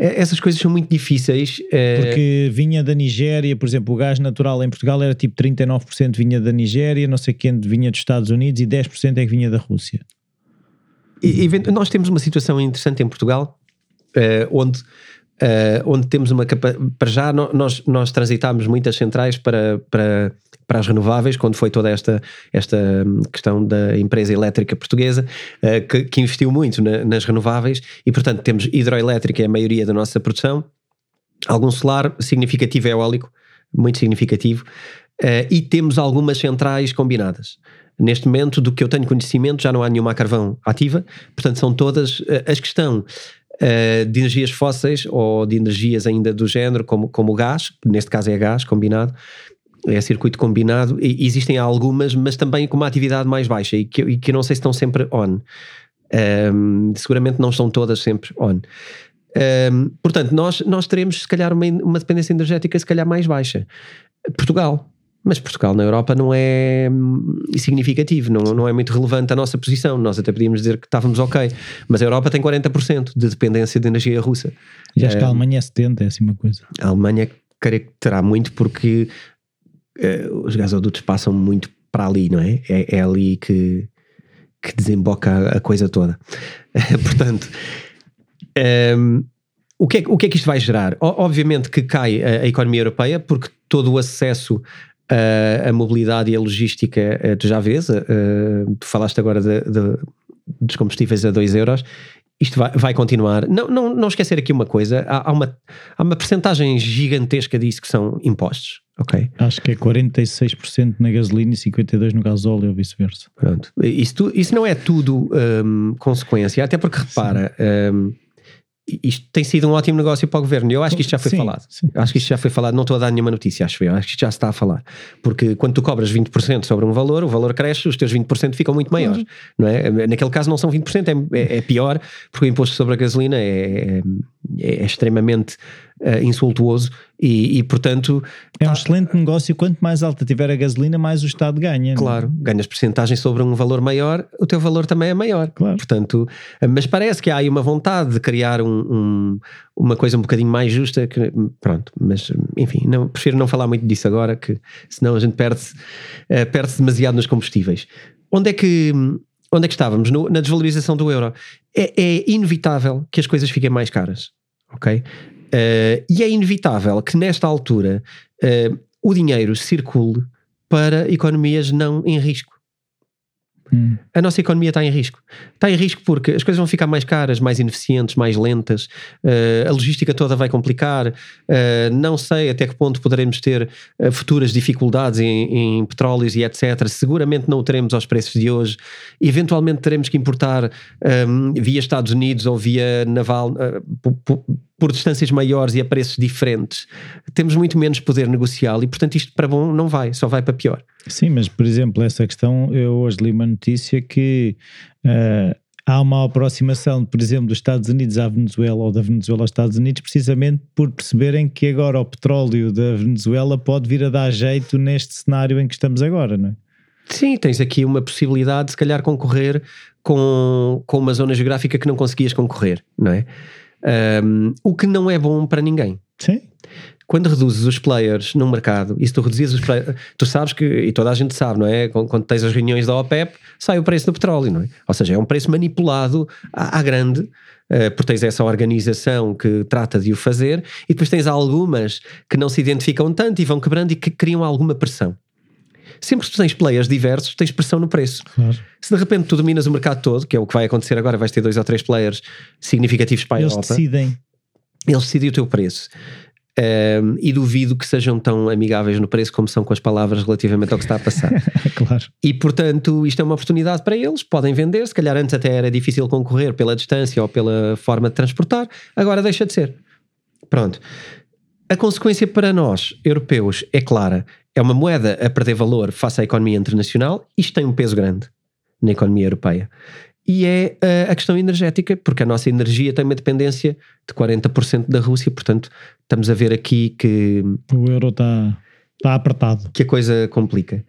Eh, Essas coisas são muito difíceis. eh, Porque vinha da Nigéria, por exemplo, o gás natural em Portugal era tipo 39% vinha da Nigéria, não sei quem vinha dos Estados Unidos e 10% é que vinha da Rússia. E- event- nós temos uma situação interessante em Portugal, eh, onde, eh, onde temos uma capa para já nós, nós transitámos muitas centrais para, para, para as renováveis, quando foi toda esta, esta hum, questão da empresa elétrica portuguesa, eh, que, que investiu muito na- nas renováveis, e portanto temos hidroelétrica, é a maioria da nossa produção, algum solar significativo eólico, muito significativo, eh, e temos algumas centrais combinadas. Neste momento, do que eu tenho conhecimento, já não há nenhuma carvão ativa, portanto, são todas eh, as que estão eh, de energias fósseis ou de energias ainda do género, como, como o gás, neste caso é gás combinado, é circuito combinado, e existem algumas, mas também com uma atividade mais baixa e que, e que eu não sei se estão sempre on. Ehm, seguramente não estão todas sempre on. Ehm, portanto, nós, nós teremos se calhar uma, uma dependência energética se calhar mais baixa. Portugal. Mas Portugal na Europa não é hum, significativo, não, não é muito relevante a nossa posição. Nós até podíamos dizer que estávamos ok, mas a Europa tem 40% de dependência de energia russa. E acho que a Alemanha é 70%, é assim uma coisa. A Alemanha creio que terá muito porque eh, os gasodutos passam muito para ali, não é? É, é ali que, que desemboca a, coisa toda. Portanto, ehm, o, que é, que- o que é que isto vai gerar? O- obviamente que cai a, a economia europeia porque todo o acesso a, a mobilidade e a logística, eh, tu já vês, eh, tu falaste agora de- de- dos combustíveis a 2 euros, isto vai, vai continuar. Não, não, não esquecer aqui uma coisa: há, há uma, há uma percentagem gigantesca disso que são impostos. Ok? Acho que é 46% na gasolina e 52% no gasóleo ou vice-versa. Pronto. Isso, tu- isso não é tudo hum, consequência, até porque repara, hum, isto tem sido um ótimo negócio para o governo. Eu acho que isto já foi Sim, falado. sim. Acho que isto já foi falado. Não estou a dar nenhuma notícia, acho eu. Acho que isto já se está a falar. Porque quando tu cobras 20% sobre um valor, o valor cresce, os teus 20% ficam muito maiores. Não é? Naquele caso não são 20%, é, é, é pior, porque o imposto sobre a gasolina é, é, é extremamente eh, insultuoso e, e, portanto, É um excelente negócio. Quanto mais alta tiver a gasolina, mais o Estado ganha. não é? Claro, ganhas porcentagem sobre um valor maior, o teu valor também é maior. Claro. Portanto, mas parece que há aí uma vontade de criar um, um- uma coisa um bocadinho mais justa. Que, pronto, mas enfim, não, prefiro não falar muito disso agora, que senão a gente perde-se eh, perde-se demasiado nos combustíveis. Onde é que. onde é que estávamos? No, na desvalorização do euro. É, é, inevitável que as coisas fiquem mais caras, ok? Uh, e é inevitável que nesta altura uh, o dinheiro circule para economias não em risco. Hum. A nossa economia está em risco. Está em risco porque as coisas vão ficar mais caras, mais ineficientes, mais lentas, uh, a logística toda vai complicar. Uh, não sei até que ponto poderemos ter uh, futuras dificuldades em, em, petróleos e etc. Seguramente não o teremos aos preços de hoje. Eventualmente teremos que importar um, via Estados Unidos ou via naval por distâncias maiores e a preços diferentes, temos muito menos poder negocial e, portanto, isto para bom não vai, só vai para pior. Sim, mas, por exemplo, essa questão, eu hoje li uma notícia que uh, há uma aproximação, por exemplo, dos Estados Unidos à Venezuela ou da Venezuela aos Estados Unidos, precisamente por perceberem que agora o petróleo da Venezuela pode vir a dar jeito neste cenário em que estamos agora, não é? Sim, tens aqui uma possibilidade de se calhar concorrer com, com uma zona geográfica que não conseguias concorrer, não é? Um, o que não é bom para ninguém. Sim. Quando reduzes os players no mercado, e se tu reduzes os players, tu sabes que, e toda a gente sabe, não é? Quando, quando tens as reuniões da OPEP, sai o preço do petróleo, não é? Ou seja, é um preço manipulado à, à grande, uh, porque tens essa organização que trata de o fazer, e depois tens algumas que não se identificam tanto e vão quebrando e que criam alguma pressão sempre que tu tens players diversos, tens pressão no preço. Claro. Se de repente tu dominas o mercado todo, que é o que vai acontecer agora, vais ter dois ou três players significativos para a eles Europa. Decidem. Eles decidem o teu preço. Um, e duvido que sejam tão amigáveis no preço como são com as palavras relativamente ao que está a passar. claro. E portanto, isto é uma oportunidade para eles, podem vender, se calhar antes até era difícil concorrer pela distância ou pela forma de transportar, agora deixa de ser. Pronto. A consequência para nós, europeus, é clara é uma moeda a perder valor face à economia internacional, isto tem um peso grande na economia europeia. E é uh, a questão energética, porque a nossa energia tem uma dependência de 40% da Rússia, portanto, estamos a ver aqui que. O euro está tá apertado. Que a coisa complica.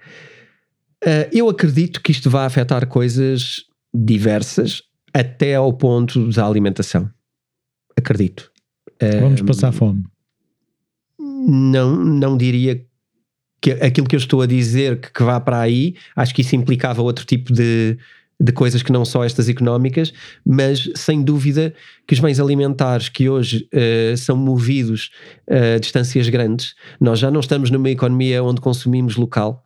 Uh, eu acredito que isto vai afetar coisas diversas, até ao ponto da alimentação. Acredito. Vamos passar fome. Não, não diria que aquilo que eu estou a dizer que, que vá para aí, acho que isso implicava outro tipo de, de coisas que não só estas económicas, mas sem dúvida que os bens alimentares que hoje uh, são movidos a distâncias grandes, nós já não estamos numa economia onde consumimos local.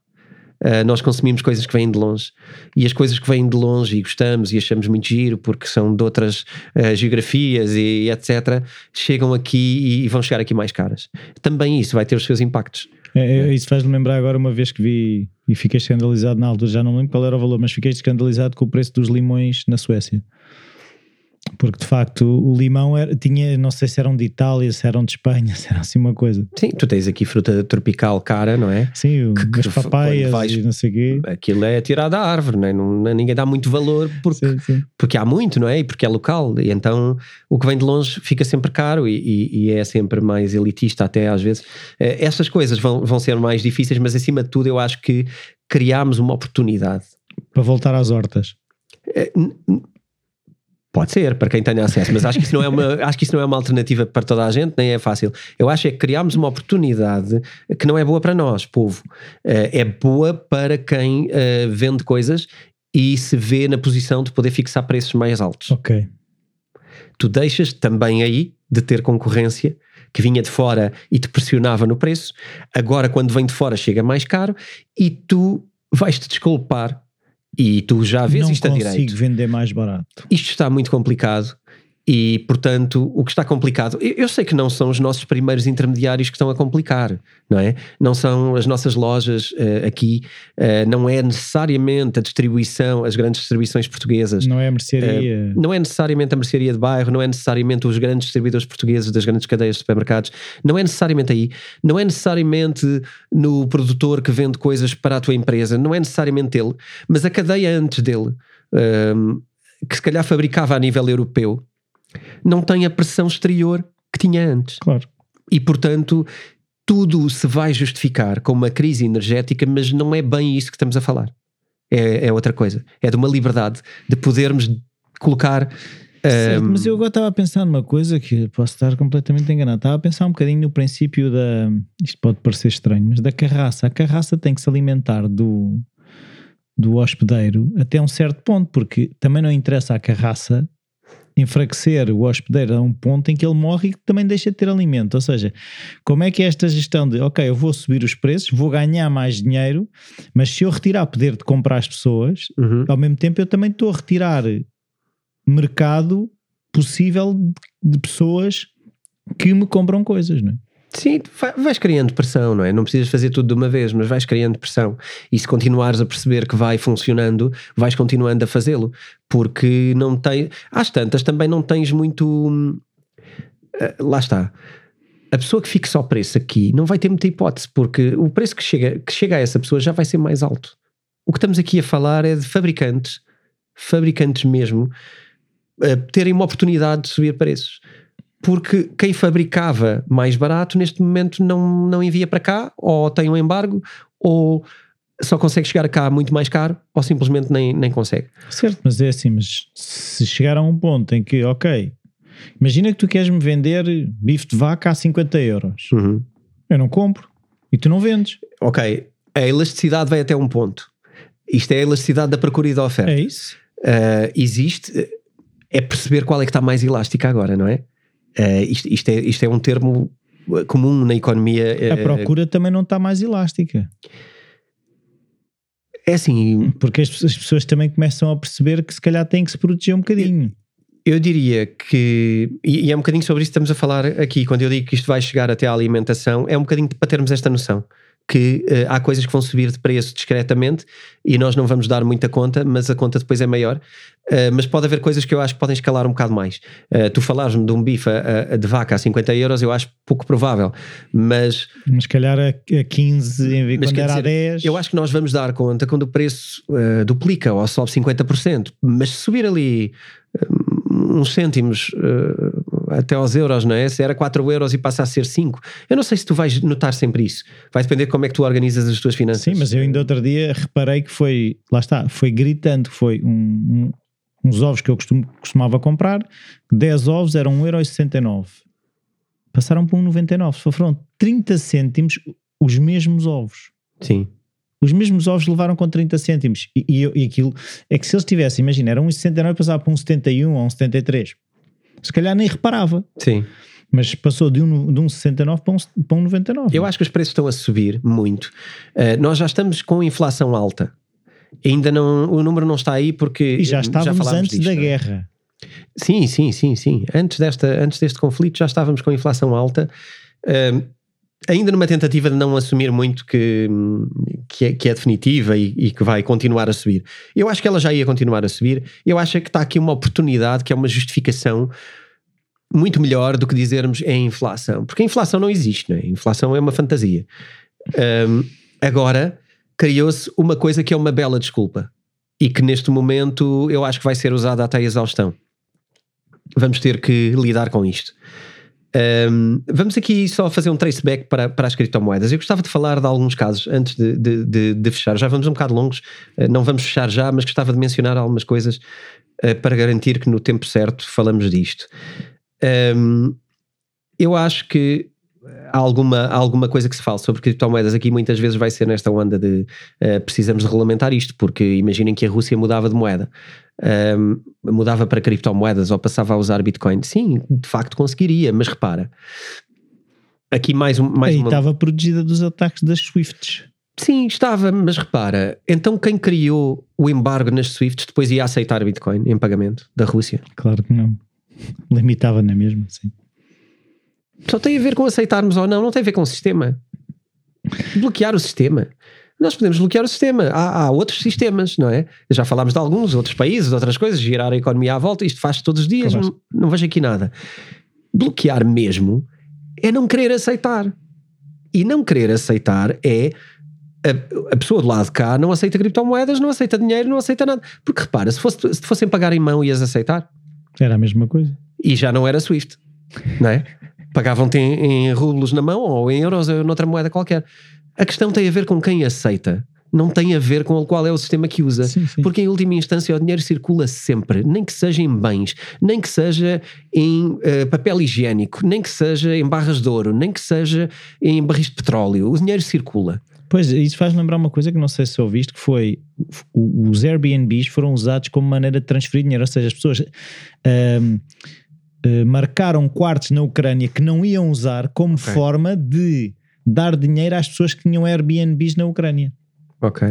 Uh, nós consumimos coisas que vêm de longe e as coisas que vêm de longe e gostamos e achamos muito giro porque são de outras uh, geografias e, e, etc. chegam aqui e, e vão chegar aqui mais caras. Também isso vai ter os seus impactos. É, é, isso faz-me lembrar agora uma vez que vi e fiquei escandalizado na altura, já não lembro qual era o valor, mas fiquei escandalizado com o preço dos limões na Suécia porque de facto o limão era, tinha, não sei se eram de Itália, se eram de Espanha, se era assim uma coisa. Sim, tu tens aqui fruta tropical cara, não é? Sim, que, as papaias vais, e não sei quê. Aquilo é tirado da árvore, não é? Não, ninguém dá muito valor porque, sim, sim. porque há muito, não é? E porque é local. E então o que vem de longe fica sempre caro e, e, e é sempre mais elitista, até às vezes. Eh, essas coisas vão, vão ser mais difíceis, mas acima de tudo eu acho que criámos uma oportunidade. Para voltar às hortas. É, Pode ser, para quem tenha acesso, mas acho que, isso não é uma, acho que isso não é uma alternativa para toda a gente, nem é fácil. Eu acho é que criámos uma oportunidade que não é boa para nós, povo. Eh, é boa para quem eh, vende coisas e se vê na posição de poder fixar preços mais altos. Ok. Tu deixas também aí de ter concorrência que vinha de fora e te pressionava no preço, agora quando vem de fora chega mais caro e tu vais-te desculpar e tu já vês não isto a direito. Não consigo vender mais barato. Isto está muito complicado e, portanto, o que está complicado, eu sei que não são os nossos primeiros intermediários que estão a complicar, não é? Não são as nossas lojas uh, aqui, uh, não é necessariamente a distribuição, as grandes distribuições portuguesas. Não é a mercearia. Uh, não é necessariamente a mercearia de bairro, não é necessariamente os grandes distribuidores portugueses das grandes cadeias de supermercados, não é necessariamente aí, não é necessariamente no produtor que vende coisas para a tua empresa, não é necessariamente ele, mas a cadeia antes dele, ehm, que se calhar fabricava a nível europeu não tem a pressão exterior que tinha antes. Claro. E portanto, tudo se vai justificar com uma crise energética, mas não é bem isso que estamos a falar. É, é outra coisa. É de uma liberdade de podermos colocar. Certo, um... mas eu agora estava a pensar numa coisa que posso estar completamente enganado. Estava a pensar um bocadinho no princípio da. Isto pode parecer estranho, mas da carraça. A carraça tem que se alimentar do, do hospedeiro até um certo ponto, porque também não interessa à carraça enfraquecer o hospedeiro a um ponto em que ele morre e também deixa de ter alimento. Ou seja, como é que é esta gestão de, ok, eu vou subir os preços, vou ganhar mais dinheiro, mas se eu retirar poder de comprar as pessoas, Uhum. ao mesmo tempo eu também estou a retirar mercado possível de- de pessoas que me compram coisas, não é? Sim, vais criando pressão, não é? Não precisas fazer tudo de uma vez, mas vais criando pressão. E se continuares a perceber que vai funcionando, vais continuando a fazê-lo. Porque não tem. Às tantas também não tens muito. hum, ah, lá está. A pessoa que fixa o preço aqui não vai ter muita hipótese, porque o preço que chega, que chega a essa pessoa já vai ser mais alto. O que estamos aqui a falar é de fabricantes, fabricantes mesmo, terem uma oportunidade de subir preços porque quem fabricava mais barato neste momento não, não envia para cá, ou tem um embargo, ou só consegue chegar cá muito mais caro, ou simplesmente nem, nem consegue. Certo, mas é assim, mas se chegar a um ponto em que, ok, imagina que tu queres me vender bife de vaca a 50 euros, eu não compro e tu não vendes, Ok, a elasticidade vai até um ponto. Isto é a elasticidade da procura e da oferta. é isso? Uh, existe, é perceber qual é que está mais elástica agora, não é? Uh, isto, isto é? Isto é um termo comum na economia. A uh, procura também não está mais elástica, É assim, porque as, as pessoas também começam a perceber que se calhar têm que se proteger um bocadinho. Eu diria que, e e é um bocadinho sobre isso que estamos a falar aqui, quando eu digo que isto vai chegar até à alimentação, é um bocadinho para termos esta noção. Que eh, há coisas que vão subir de preço discretamente e nós não vamos dar muita conta, mas a conta depois é maior. Eh, mas pode haver coisas que eu acho que podem escalar um bocado mais. Eh, tu falares-me de um bife a- a- de vaca a 50 euros, eu acho pouco provável, mas Mas se calhar a, a 15 em vez quer era a dizer, 10. eu acho que nós vamos dar conta quando o preço duplica ou sobe 50%, mas se subir ali uns cêntimos até aos euros, não é? Se era 4 euros e passa a ser 5, eu não sei se tu vais notar sempre isso. Vai depender de como é que tu organizas as tuas finanças. Sim, mas eu ainda outro dia reparei que foi, lá está, foi gritando, foi um, um- uns ovos que eu costumo- costumava comprar, 10 ovos eram 1,69€. Passaram para 1,99€, só foram 30 cêntimos os mesmos ovos. Sim. Os mesmos ovos levaram com 30 cêntimos. E, e, e aquilo, é que se eles tivessem, imagina, era 1,69 e passava para 1,71 ou 1,73. Se calhar nem reparava. Sim. Mas passou de um, de um 69 para um, para um 99. Eu acho que os preços estão a subir muito. Eh, nós já estamos com inflação alta. Ainda não, o número não está aí porque E já estávamos falámos antes disto, da é? guerra. Sim, sim, sim, sim. Antes, desta, antes deste conflito já estávamos com inflação alta, Ahm, ainda numa tentativa de não assumir muito que, que, é, que é definitiva e, e que vai continuar a subir. Eu acho que ela já ia continuar a subir. Eu acho que está aqui uma oportunidade que é uma justificação muito melhor do que dizermos é inflação, porque a inflação não existe, não é? A inflação é uma fantasia. Ahm, agora criou-se uma coisa que é uma bela desculpa e que neste momento eu acho que vai ser usada até a exaustão vamos ter que lidar com isto. Um, vamos aqui só fazer um traceback para, para as criptomoedas. Eu gostava de falar de alguns casos antes de, de, de, de fechar. Já vamos um bocado longos, uh, não vamos fechar já, mas gostava de mencionar algumas coisas uh, para garantir que no tempo certo falamos disto. Um, eu acho que há alguma, há alguma coisa que se fala sobre criptomoedas aqui muitas vezes vai ser nesta onda de uh, precisamos de regulamentar isto, porque imaginem que a Rússia mudava de moeda. Um, mudava para criptomoedas ou passava a usar Bitcoin. Sim, de facto conseguiria, mas repara, aqui mais, um, mais Aí uma. estava protegida dos ataques das Swifts. Sim, estava, mas repara, então quem criou o embargo nas Swifts depois ia aceitar Bitcoin em pagamento da Rússia? Claro que não. Limitava na mesma, sim. Só tem a ver com aceitarmos ou não, não tem a ver com o sistema. Bloquear o sistema. Nós podemos bloquear o sistema. Há, há outros sistemas, não é? Já falámos de alguns, outros países, outras coisas, girar a economia à volta, isto faz todos os dias, Claro. não, não vejo aqui nada. Bloquear mesmo é não querer aceitar. E não querer aceitar é a, a pessoa do lado de cá não aceita criptomoedas, não aceita dinheiro, não aceita nada. Porque repara, se, fosse, se te fossem pagar em mão, ias aceitar. Era a mesma coisa. E já não era Swift, não é? Pagavam-te em, em rublos na mão ou em euros ou noutra moeda qualquer. A questão tem a ver com quem aceita, não tem a ver com qual é o sistema que usa. Sim, sim. Porque em última instância o dinheiro circula sempre, nem que seja em bens, nem que seja em eh, papel higiênico, nem que seja em barras de ouro, nem que seja em barris de petróleo. O dinheiro circula. Pois, isso faz lembrar uma coisa que não sei se ouviste, que foi os Airbnbs foram usados como maneira de transferir dinheiro, ou seja, as pessoas ahm, eh, marcaram quartos na Ucrânia que não iam usar como Ok. forma de dar dinheiro às pessoas que tinham Airbnbs na Ucrânia.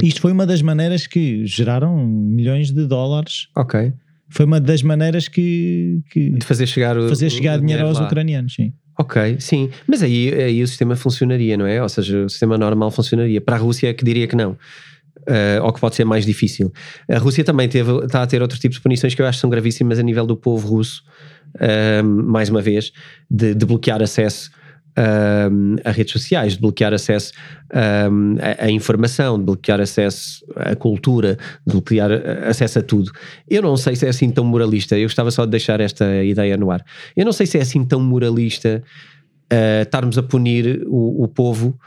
Isto foi uma das maneiras que geraram milhões de dólares. Ok. Foi uma das maneiras que, que De fazer chegar, o- fazer chegar o dinheiro aos lá. ucranianos, sim. Ok, sim. Mas aí, aí o sistema funcionaria, não é? Ou seja, o sistema normal funcionaria. Para a Rússia é que diria que não. Eh, ou que pode ser mais difícil. A Rússia também teve, está a ter outro tipo de punições que eu acho que são gravíssimas a nível do povo russo, ahm, mais uma vez, de, de bloquear acesso ahm, a redes sociais, de bloquear acesso ahm, a, a informação, de bloquear acesso à cultura, de bloquear eh, acesso a tudo. Eu não sei se é assim tão moralista, eu gostava só de deixar esta ideia no ar. Eu não sei se é assim tão moralista eh, estarmos a punir o, o povo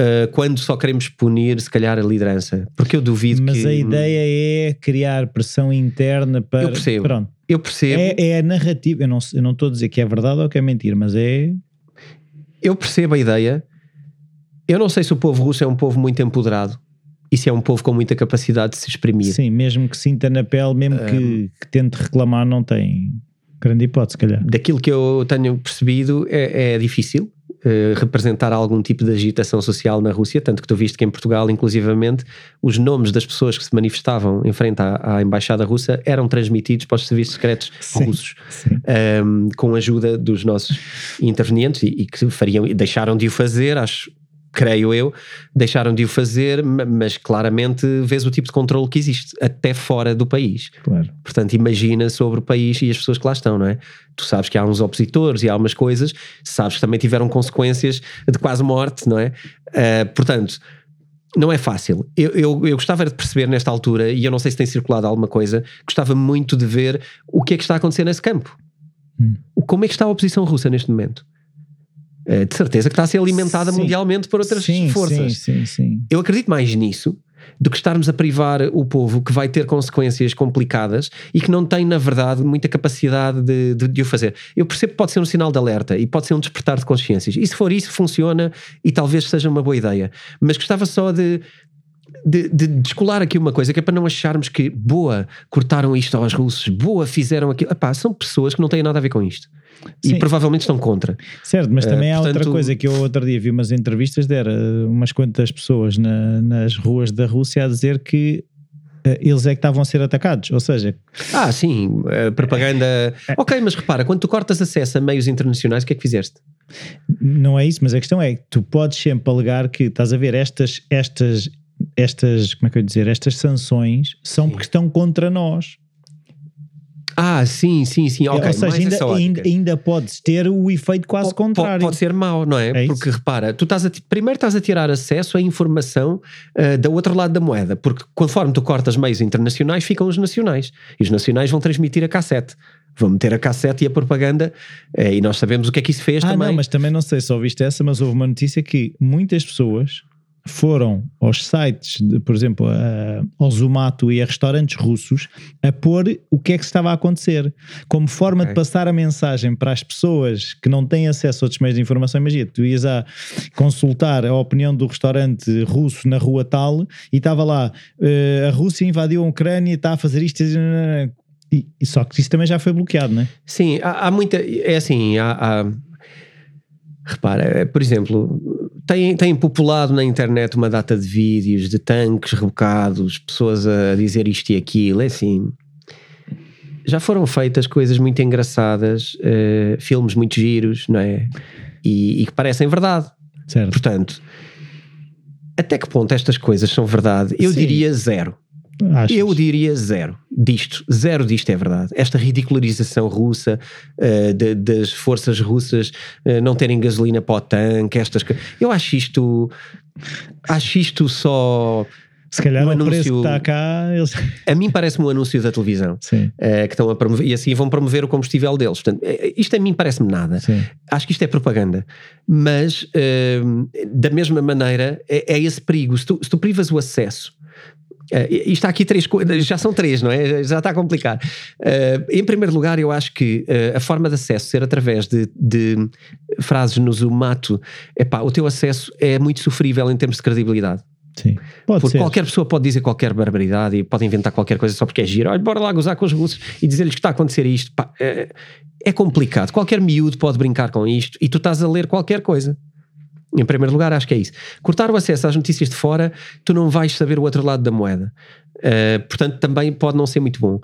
eh, quando só queremos punir, se calhar, a liderança. Porque eu duvido Mas que. a ideia é criar pressão interna para. Eu percebo. Pronto. Eu percebo. É, é a narrativa. Eu não, eu não estou a dizer que é verdade ou que é mentira, mas é. Eu percebo a ideia. Eu não sei se o povo russo é um povo muito empoderado e se é um povo com muita capacidade de se exprimir. Sim, mesmo que sinta na pele, mesmo que, que tente reclamar, não tem grande hipótese, se calhar. Daquilo que eu tenho percebido, é, é difícil eh, representar algum tipo de agitação social na Rússia, tanto que tu viste que em Portugal, inclusivamente, os nomes das pessoas que se manifestavam em frente à, à embaixada russa eram transmitidos para os serviços secretos Sim. russos. Sim. um, com a ajuda dos nossos intervenientes e, e que fariam, e deixaram de o fazer, acho, creio eu, deixaram de o fazer, ma- mas claramente vês o tipo de controle que existe, até fora do país. Claro. Portanto, imagina sobre o país e as pessoas que lá estão, não é? Tu sabes que há uns opositores e há umas coisas, sabes que também tiveram consequências de quase morte, não é? Ah, portanto, não é fácil. Eu, eu, eu gostava de perceber nesta altura, e eu não sei se tem circulado alguma coisa, gostava muito de ver o que é que está a acontecer nesse campo. Hum. Como é que está a oposição russa neste momento? Eh, de certeza que está a ser alimentada Sim. mundialmente por outras sim, forças. Sim, sim, sim. Eu acredito mais nisso do que estarmos a privar o povo que vai ter consequências complicadas e que não tem, na verdade, muita capacidade de, de, de o fazer. Eu percebo que pode ser um sinal de alerta e pode ser um despertar de consciências. E se for isso, funciona e talvez seja uma boa ideia. Mas gostava só de. De, de descolar aqui uma coisa que é para não acharmos que boa, cortaram isto aos russos, boa, fizeram aquilo. Epá, são pessoas que não têm nada a ver com isto e Sim. provavelmente estão contra. Certo, mas Eh, também há outra coisa que eu outro dia vi umas entrevistas de era umas quantas pessoas na- nas ruas da Rússia a dizer que eh, eles é que estavam a ser atacados. Ou seja, Ah, sim, propaganda. Ok, mas repara, quando tu cortas acesso a meios internacionais, o que é que fizeste? não é isso, mas a questão é que tu podes sempre alegar que estás a ver estas, estas, estas, como é que eu ia dizer, estas sanções são Sim. porque estão contra nós. Ah, sim, sim, sim, ok. Ou seja, ainda, ainda, ainda podes ter o efeito quase contrário. Pode ser mau, não é? É porque repara, tu estás a primeiro estás a tirar acesso à informação ah, do outro lado da moeda, porque conforme tu cortas meios internacionais, ficam os nacionais. E os nacionais vão transmitir a cassete. Vão meter a cassete e a propaganda, eh, e nós sabemos o que é que isso fez Ah, também. não, mas também não sei se ouviste essa, mas houve uma notícia que muitas pessoas foram aos sites, de, por exemplo, a- ao Zumato e a restaurantes russos a pôr o que é que estava a acontecer, como forma Ok. de passar a mensagem para as pessoas que não têm acesso a outros meios de informação. Imagina, tu ias a consultar a opinião do restaurante russo na rua tal e estava lá, eh, a Rússia invadiu a Ucrânia e está a fazer isto. E, e só que isso também já foi bloqueado, não é? Sim, há, há muita. É assim, há. há- repara, eh, por exemplo, tem, tem populado na internet uma data de vídeos de tanques rebocados, pessoas a dizer isto e aquilo. É assim. Já foram feitas coisas muito engraçadas, eh, filmes muito giros, não é? E, e que parecem verdade. Certo. Portanto, até que ponto estas coisas são verdade? Eu Sim. diria zero. Achas? Eu diria zero disto. Zero disto é verdade. Esta ridicularização russa, eh, de- das forças russas eh, não terem gasolina para o tanque, estas Eu acho isto. Acho isto só. Se calhar um o preço que anúncio- está cá, eles... A mim parece-me um anúncio da televisão. Eh, que estão a promover, e assim vão promover o combustível deles. Portanto, isto a mim parece-me nada. sim. Acho que isto é propaganda. Mas, hum, da mesma maneira, é, é esse perigo. Se tu, se tu privas o acesso Uh, isto há aqui três coisas, já são três, não é? Já está a complicar. Uh, em primeiro lugar, eu acho que uh, a forma de acesso ser através de, de frases no Zumato, epá, o teu acesso é muito sofrível em termos de credibilidade. Sim, pode Porque ser. qualquer pessoa pode dizer qualquer barbaridade e pode inventar qualquer coisa só porque é giro. Olha, bora lá gozar com os russos e dizer-lhes que está a acontecer isto. Pá, é, é complicado. Qualquer miúdo pode brincar com isto e tu estás a ler qualquer coisa. Em primeiro lugar, acho que é isso. Cortar o acesso às notícias de fora, tu não vais saber o outro lado da moeda. Uh, portanto, também pode não ser muito bom.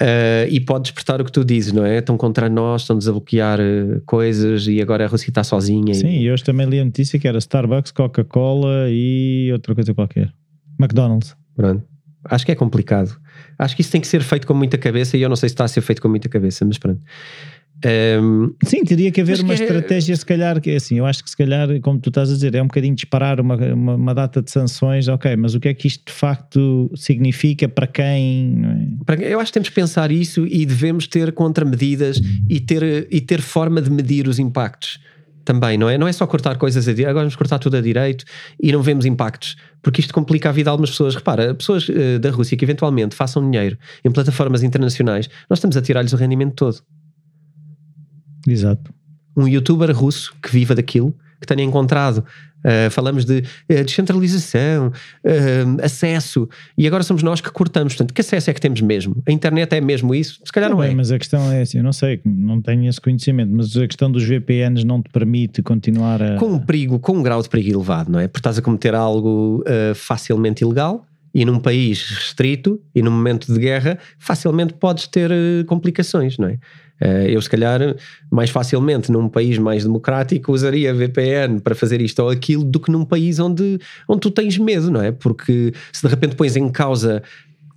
Uh, e pode despertar o que tu dizes, não é? Estão contra nós, estão-nos a bloquear uh, coisas e agora a Rússia está sozinha. Sim, e... e hoje também li a notícia que era Starbucks, Coca-Cola e outra coisa qualquer. McDonald's. Pronto. Acho que é complicado. Acho que isso tem que ser feito com muita cabeça e eu não sei se está a ser feito com muita cabeça, mas pronto. Um, Sim, teria que haver uma que é- estratégia, se calhar, que é assim, eu acho que se calhar, como tu estás a dizer, é um bocadinho disparar uma, uma, uma data de sanções, ok, mas o que é que isto de facto significa para quem? não é? para- eu acho que temos que pensar isso e devemos ter contramedidas e ter, e ter forma de medir os impactos também, não é? Não é só cortar coisas a direito, agora vamos cortar tudo a direito e não vemos impactos, porque isto complica a vida de algumas pessoas. Repara, pessoas eh, da Rússia que eventualmente façam dinheiro em plataformas internacionais, nós estamos a tirar-lhes o rendimento todo. Exato. um youtuber russo que viva daquilo, que tenha encontrado. uh, falamos de uh, descentralização, uh, acesso, e agora somos nós que cortamos. Portanto, que acesso é que temos mesmo? A internet é mesmo isso? Se calhar não bem, é. Mas a questão é assim, eu não sei, não tenho esse conhecimento, mas a questão dos VPNs não te permite continuar a. Com um perigo, com um grau de perigo elevado, não é? Porque estás a cometer algo facilmente ilegal e num país restrito e num momento de guerra, facilmente podes ter complicações, não é? Uh, eu, se calhar, mais facilmente num país mais democrático usaria VPN para fazer isto ou aquilo do que num país onde, onde tu tens medo, não é? Porque se de repente pões em causa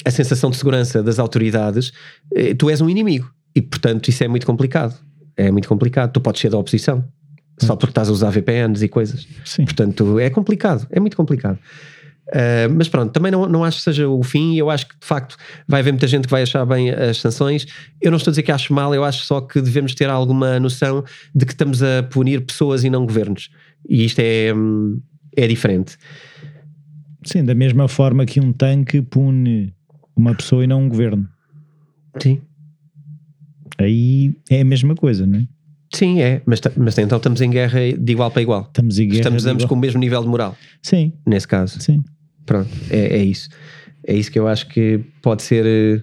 a sensação de segurança das autoridades, eh, tu és um inimigo e, portanto, isso é muito complicado. É muito complicado. Tu podes ser da oposição só porque estás a usar VPNs e coisas. Sim. Portanto, é complicado, é muito complicado. Uh, mas pronto, também não, não acho que seja o fim eu acho que de facto vai haver muita gente que vai achar bem as sanções. Eu não estou a dizer que acho mal, eu acho só que devemos ter alguma noção de que estamos a punir pessoas e não governos. E isto é, é diferente. Sim, da mesma forma que um tanque pune uma pessoa e não um governo. Sim. Aí é a mesma coisa, não é? Sim, é, mas, mas então estamos em guerra de igual para igual. Estamos em guerra. Estamos ambos com o mesmo nível de moral, Sim, nesse caso. sim. Pronto, é, é isso. É isso que eu acho que pode ser eh,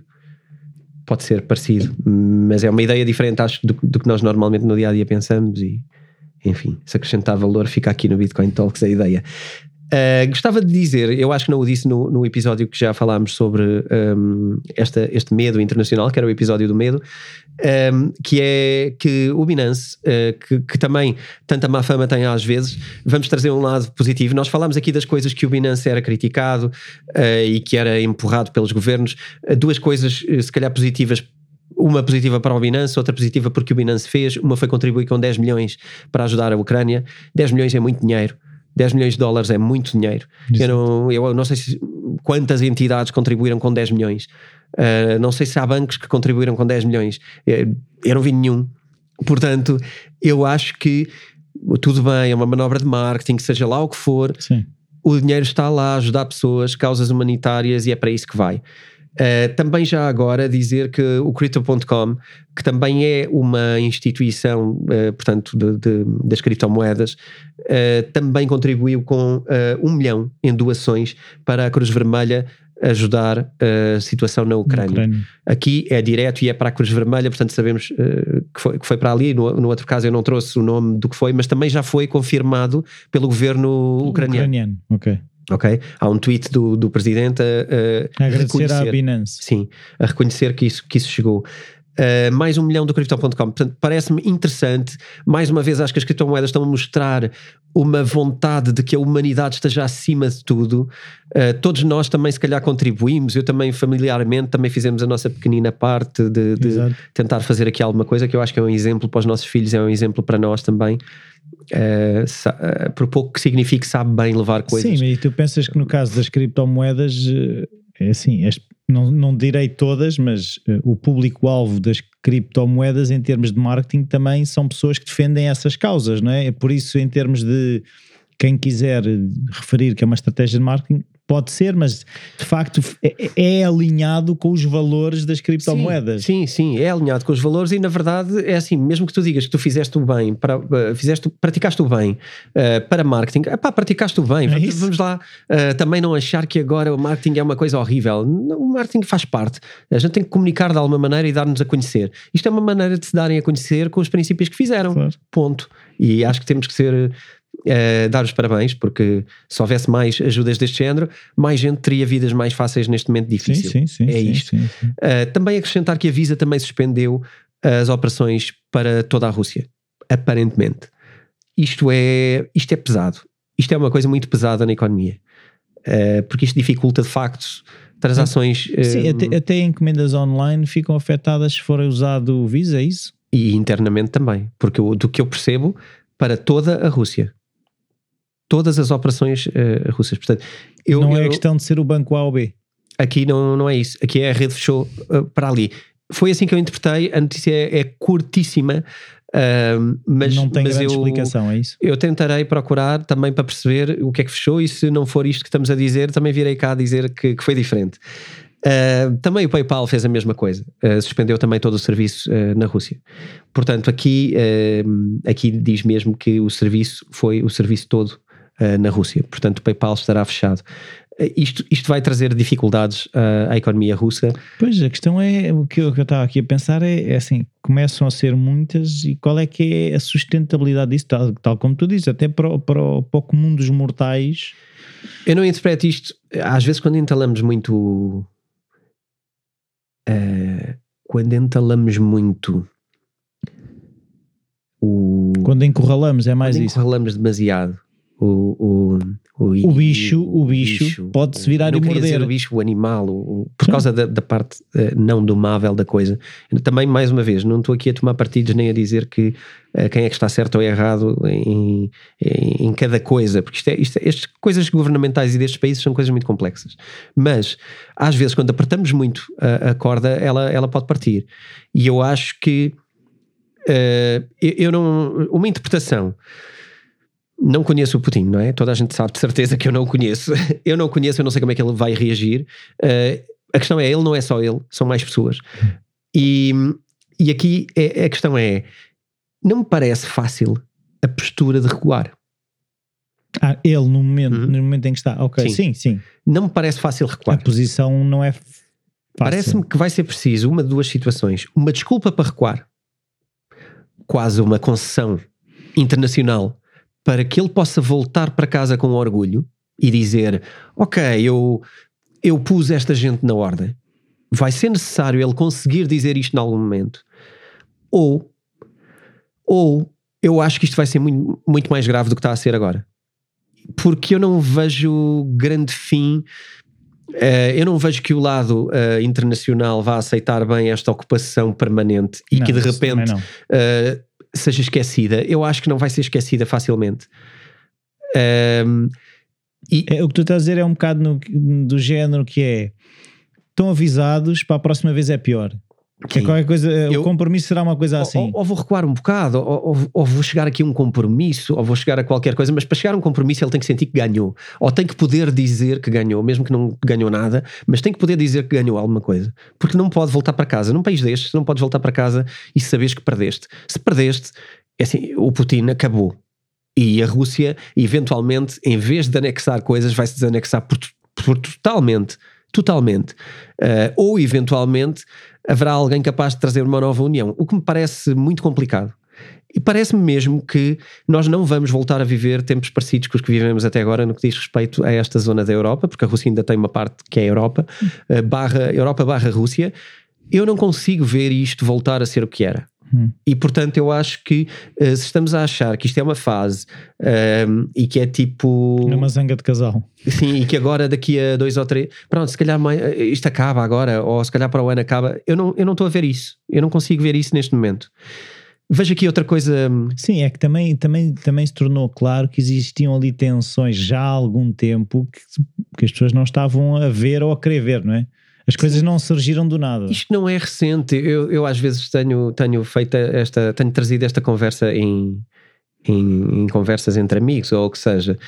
pode ser parecido, mas é uma ideia diferente acho do, do que nós normalmente no dia a dia pensamos e enfim, se acrescentar valor fica aqui no Bitcoin Talks a ideia. Uh, gostava de dizer, eu acho que não o disse no, no episódio que já falámos sobre um, esta, este medo internacional, que era o episódio do medo, um, que é que o Binance, uh, que, que também tanta má fama tem às vezes, vamos trazer um lado positivo. Nós falámos aqui das coisas que o Binance era criticado uh, e que era empurrado pelos governos. Duas coisas, se calhar, positivas uma positiva para o Binance, outra positiva porque o Binance fez. Uma foi contribuir com 10 milhões para ajudar a Ucrânia. 10 milhões é muito dinheiro. 10 milhões de dólares é muito dinheiro. Eu não, eu não sei se, quantas entidades contribuíram com 10 milhões. Uh, não sei se há bancos que contribuíram com 10 milhões. Eu, eu não vi nenhum. Portanto, eu acho que tudo bem, é uma manobra de marketing, seja lá o que for, Sim. o dinheiro está lá a ajudar pessoas, causas humanitárias e é para isso que vai. Uh, também já agora dizer que o Crypto.com, que também é uma instituição, uh, portanto, de, de, das criptomoedas, uh, também contribuiu com um milhão em doações para a Cruz Vermelha ajudar a situação na Ucrânia. Ucrânia. Aqui é direto e é para a Cruz Vermelha, portanto sabemos uh, que, foi, que foi para ali. No, no, outro caso eu não trouxe o nome do que foi, mas também já foi confirmado pelo governo ucraniano. Ucraniano, ok. Ok? Há um tweet do, do presidente a, a agradecer à Binance. Sim, a reconhecer que isso, que isso chegou. Uh, mais um milhão do Crypto.com. Portanto, parece-me interessante. Mais uma vez, acho que as criptomoedas estão a mostrar uma vontade de que a humanidade esteja acima de tudo. Uh, todos nós também, se calhar, contribuímos. Eu também, familiarmente, também fizemos a nossa pequenina parte de, de tentar fazer aqui alguma coisa que eu acho que é um exemplo para os nossos filhos, é um exemplo para nós também. Uh, por pouco que signifique, sabe bem levar coisas. Sim, e tu pensas que no caso das criptomoedas, é assim, as, não, não direi todas, mas uh, o público-alvo das criptomoedas em termos de marketing também são pessoas que defendem essas causas, não é? Por isso, em termos de quem quiser referir que é uma estratégia de marketing, pode ser, mas de facto é, é alinhado com os valores das criptomoedas. Sim, sim, sim, é alinhado com os valores e na verdade é assim, mesmo que tu digas que tu fizeste o bem, para, uh, fizeste, praticaste o bem uh, para marketing, epá, praticaste o bem, É vamos, lá uh, também não achar que agora o marketing é uma coisa horrível. Não, o marketing faz parte. A gente tem que comunicar de alguma maneira e dar-nos a conhecer. Isto é uma maneira de se darem a conhecer com os princípios que fizeram. Claro. Ponto. E acho que temos que ser. Eh, dar os parabéns, porque se houvesse mais ajudas deste género, mais gente teria vidas mais fáceis neste momento difícil. sim, sim. É sim, isto. sim, sim. Uh, também acrescentar que a Visa também suspendeu as operações para toda a Rússia, aparentemente. Isto é, isto é pesado. Isto é uma coisa muito pesada na economia. Uh, porque isto dificulta de facto transações uh, Sim, até, até encomendas online ficam afetadas se for usado o Visa, é isso? e internamente também. Porque eu- do que eu percebo, para toda a Rússia. Todas as operações uh, russas. Portanto, eu, não é eu- questão de ser o banco A ou B. Aqui não, não é isso. Aqui é a rede fechou uh, para ali. Foi assim que eu interpretei. A notícia é, é curtíssima, uh, mas, não tem mas grande eu, explicação, é isso? eu tentarei procurar também para perceber o que é que fechou e se não for isto que estamos a dizer, também virei cá a dizer que, que foi diferente. Uh, também o PayPal fez a mesma coisa, Uh, suspendeu também todo o serviço uh, na Rússia. Portanto, aqui, aqui diz mesmo que o serviço foi o serviço todo na Rússia. Portanto, o PayPal estará fechado. Isto, isto vai trazer dificuldades à economia russa. Pois, a questão é, o que eu, que eu estava aqui a pensar é, é assim, começam a ser muitas e qual é que é a sustentabilidade disso, tal, tal como tu dizes, até para, o- para, o- para o comum dos mortais, Eu não interpreto isto, às vezes quando entalamos muito. Uh, quando entalamos muito o. quando encurralamos, é mais quando isso. enrolamos demasiado o, o, O bicho, o bicho pode-se virar não e morder. dizer o bicho, o animal, o- o- por causa da, da parte eh, não domável da coisa. Também, mais uma vez, não estou aqui a tomar partidos nem a dizer que eh, quem é que está certo ou errado em, em, em cada coisa, porque isto é, isto é- estas coisas governamentais e destes países são coisas muito complexas. Mas, às vezes, quando apertamos muito a, a corda, ela, ela pode partir. E eu acho que eh, eu, eu não. Uma interpretação. Não conheço o Putin, não é? Toda a gente sabe de certeza que eu não o conheço. Eu não o conheço, eu não sei como é que ele vai reagir. Eh, a questão é, ele não é só ele, são mais pessoas. E, e aqui é, a questão é: não me parece fácil a postura de recuar. Ah, ele no momento, Uhum. no momento em que está, ok, Sim. sim, sim. Não me parece fácil A recuar. posição não é fácil. Parece-me que vai ser preciso uma de duas situações: uma desculpa para recuar, quase uma concessão internacional, para que ele possa voltar para casa com orgulho e dizer: Ok, eu, eu pus esta gente na ordem. Vai ser necessário ele conseguir dizer isto em algum momento. Ou, ou eu acho que isto vai ser muito, muito mais grave do que está a ser agora. Porque eu não vejo grande fim eh, eu não vejo que o lado eh, internacional vá aceitar bem esta ocupação permanente e Não, que de repente não. Seja esquecida. Eu acho que não vai ser esquecida facilmente. Ehm, e É, o que tu estás a dizer é um bocado no- do género que é estão avisados para a próxima vez é pior. Que é qualquer coisa, Eu- o compromisso será uma coisa assim. ou, ou vou recuar um bocado, ou, ou- ou vou chegar aqui a um compromisso, ou vou chegar a qualquer coisa, mas para chegar a um compromisso ele tem que sentir que ganhou, ou tem que poder dizer que ganhou, mesmo que não ganhou nada, mas tem que poder dizer que ganhou alguma coisa, porque não pode voltar para casa. Num país destes, não podes voltar para casa e saberes que perdeste. Se perdeste, é assim, o Putin acabou. E a Rússia, eventualmente, em vez de anexar coisas, vai se desanexar por, por totalmente. Totalmente. Uh, ou eventualmente haverá alguém capaz de trazer uma nova união, o que me parece muito complicado. E parece-me mesmo que nós não vamos voltar a viver tempos parecidos com os que vivemos até agora no que diz respeito a esta zona da Europa, porque a Rússia ainda tem uma parte que é a Europa, uh, barra, Europa barra Rússia. Eu não consigo ver isto voltar a ser o que era. Hum. E portanto eu acho que uh, se estamos a achar que isto é uma fase um, e que é tipo É uma zanga de casal. Sim, e que agora daqui a dois ou três, pronto, se calhar mai- isto acaba agora, ou se calhar para o ano acaba. Eu não, eu não estou a ver isso. Eu não consigo ver isso neste momento. Vejo aqui outra coisa. hum, Sim, é que também, também, também se tornou claro que existiam ali tensões já há algum tempo que, que as pessoas não estavam a ver ou a querer ver, não é? As coisas não surgiram do nada. Isto não é recente. Eu, eu às vezes tenho, tenho feito esta, tenho trazido esta conversa em, em, em conversas entre amigos ou o que seja.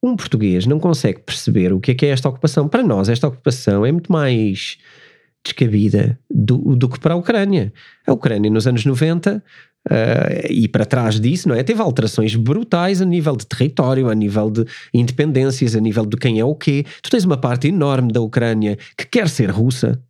um português não consegue perceber o que é que é esta ocupação. Para nós, esta ocupação é muito mais descabida do, do que para a Ucrânia. A Ucrânia, nos anos 90, Uh, e para trás disso, não é? Teve alterações brutais a nível de território, a nível de independências, a nível de quem é o quê. Tu tens uma parte enorme da Ucrânia que quer ser russa.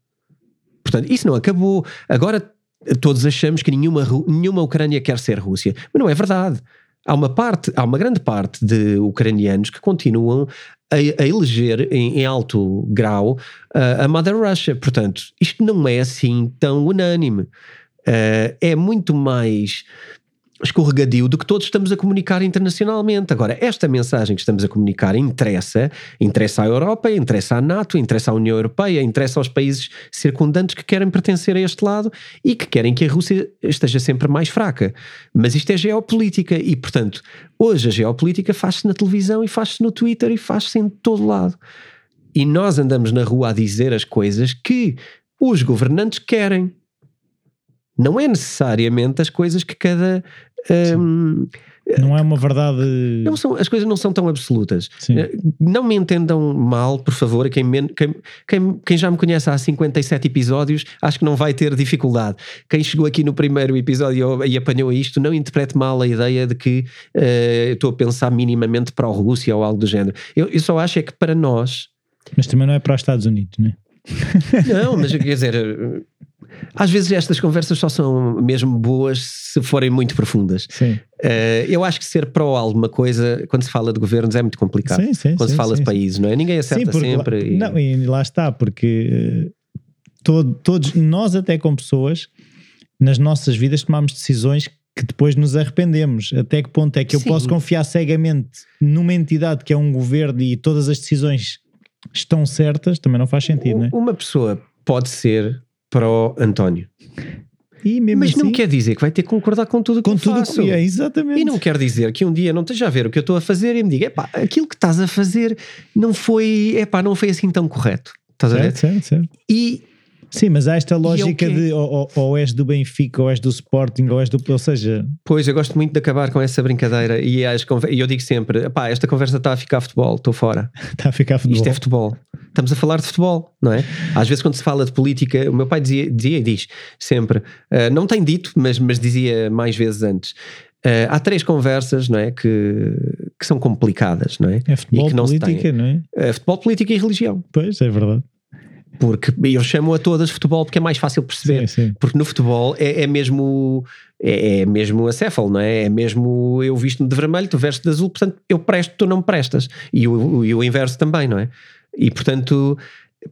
Portanto, isso não acabou. Agora todos achamos que nenhuma, nenhuma Ucrânia quer ser Rússia. Mas não é verdade. Há uma parte, há uma grande parte de ucranianos que continuam a, a eleger em, em, alto grau uh, a Mother Russia. Portanto, isto não é assim tão unânime. Uh, é muito mais escorregadio do que todos estamos a comunicar internacionalmente. Agora, esta mensagem que estamos a comunicar interessa, interessa à Europa, interessa à NATO, interessa à União Europeia, interessa aos países circundantes que querem pertencer a este lado e que querem que a Rússia esteja sempre mais fraca. Mas isto é geopolítica e, portanto, hoje a geopolítica faz-se na televisão e faz-se no Twitter e faz-se em todo lado. E nós andamos na rua a dizer as coisas que os governantes querem não é necessariamente as coisas que cada. Um, não é uma verdade. Não são, as coisas não são tão absolutas. Sim. Eh, não me entendam mal, por favor. Quem, quem, quem, quem, já me conhece há 57 episódios, acho que não vai ter dificuldade. Quem chegou aqui no primeiro episódio e apanhou isto, não interprete mal a ideia de que uh, estou a pensar minimamente para a Rússia ou algo do género. Eu, eu só acho é que para nós. Mas também não é para os Estados Unidos, não é? Não, mas quer dizer, às vezes estas conversas só são mesmo boas se forem muito profundas. Sim. Uh, eu acho que ser pró alguma coisa, quando se fala de governos, é muito complicado. Sim, sim, quando sim, se fala de países, não é? Ninguém acerta sempre. Lá, e... Não, e lá está, porque uh, todo, todos, nós até como pessoas, nas nossas vidas tomamos decisões que depois nos arrependemos. Até que ponto é que eu posso confiar cegamente numa entidade que é um governo e todas as decisões estão certas? Também não faz sentido, o, não é? Uma pessoa pode ser para o António. Mas assim, não quer dizer que vai ter que concordar com tudo com que tudo faço. Que é, exatamente. E não quer dizer que um dia não esteja a ver o que eu estou a fazer e me diga, epá, aquilo que estás a fazer não foi, epá, não foi assim tão correto. Estás certo, a ver? Certo, certo. E Sim, mas há esta lógica de ou, ou, és do Benfica, ou és do Sporting, ou és do. Ou seja. Pois, eu gosto muito de acabar com essa brincadeira e, as, e eu digo sempre: pá, esta conversa está a ficar futebol, estou fora. está a ficar futebol. Isto é futebol. Estamos a falar de futebol, não é? Às vezes, quando se fala de política, o meu pai dizia, dizia e diz sempre: uh, não tem dito, mas, mas dizia mais vezes antes. Uh, há três conversas, não é? Que, que são complicadas, não é? É futebol, política, não é? é? Futebol, política e religião. Pois, é verdade porque eu chamo a todas futebol porque é mais fácil perceber. Sim, sim. Porque no futebol é, é mesmo é, é, mesmo acéfalo, não é? É mesmo eu visto-me de vermelho, tu vestes de azul, portanto eu presto, tu não me prestas. E o, e o inverso também, não é? E portanto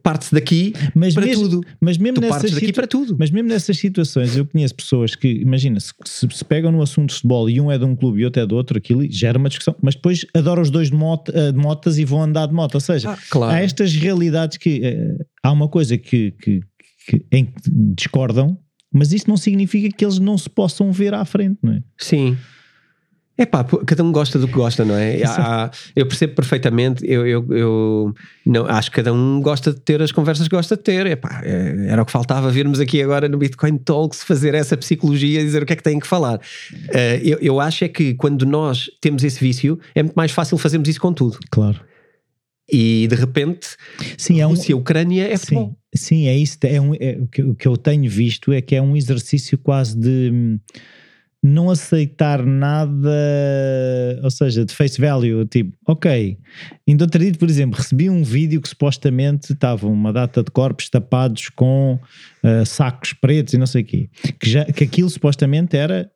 parte-se daqui mas para mesmo, tudo. Mas mesmo tu nessas daqui para tudo. Mas mesmo nessas situações, eu conheço pessoas que, imagina, se, se, se, pegam no assunto de futebol e um é de um clube e outro é do outro, aquilo gera uma discussão, mas depois adoram os dois de, moto, eh, de motas e vão andar de moto. Ou seja, ah, claro. há estas realidades que uh, há uma coisa que, que, que, em que discordam, mas isso não significa que eles não se possam ver à frente, não é? Sim. É pá, cada um gosta do que gosta, não é? Há, eu percebo perfeitamente, eu, eu, eu, não, acho que cada um gosta de ter as conversas que gosta de ter. Epá, é, era o que faltava virmos aqui agora no Bitcoin Talks fazer essa psicologia e dizer o que é que têm que falar. Uh, eu, eu acho é que quando nós temos esse vício, é muito mais fácil fazermos isso com tudo. Claro. E de repente, sim, é um, Rússia, Ucrânia é sim, Sim, é isso. É um, é, o, que, o que eu tenho visto é que é um exercício quase de não aceitar nada, ou seja, de face value, tipo, ok, ainda outro dia, por exemplo, recebi um vídeo que supostamente estava uma data de corpos tapados com uh, sacos pretos e não sei o quê, que, já, que aquilo supostamente era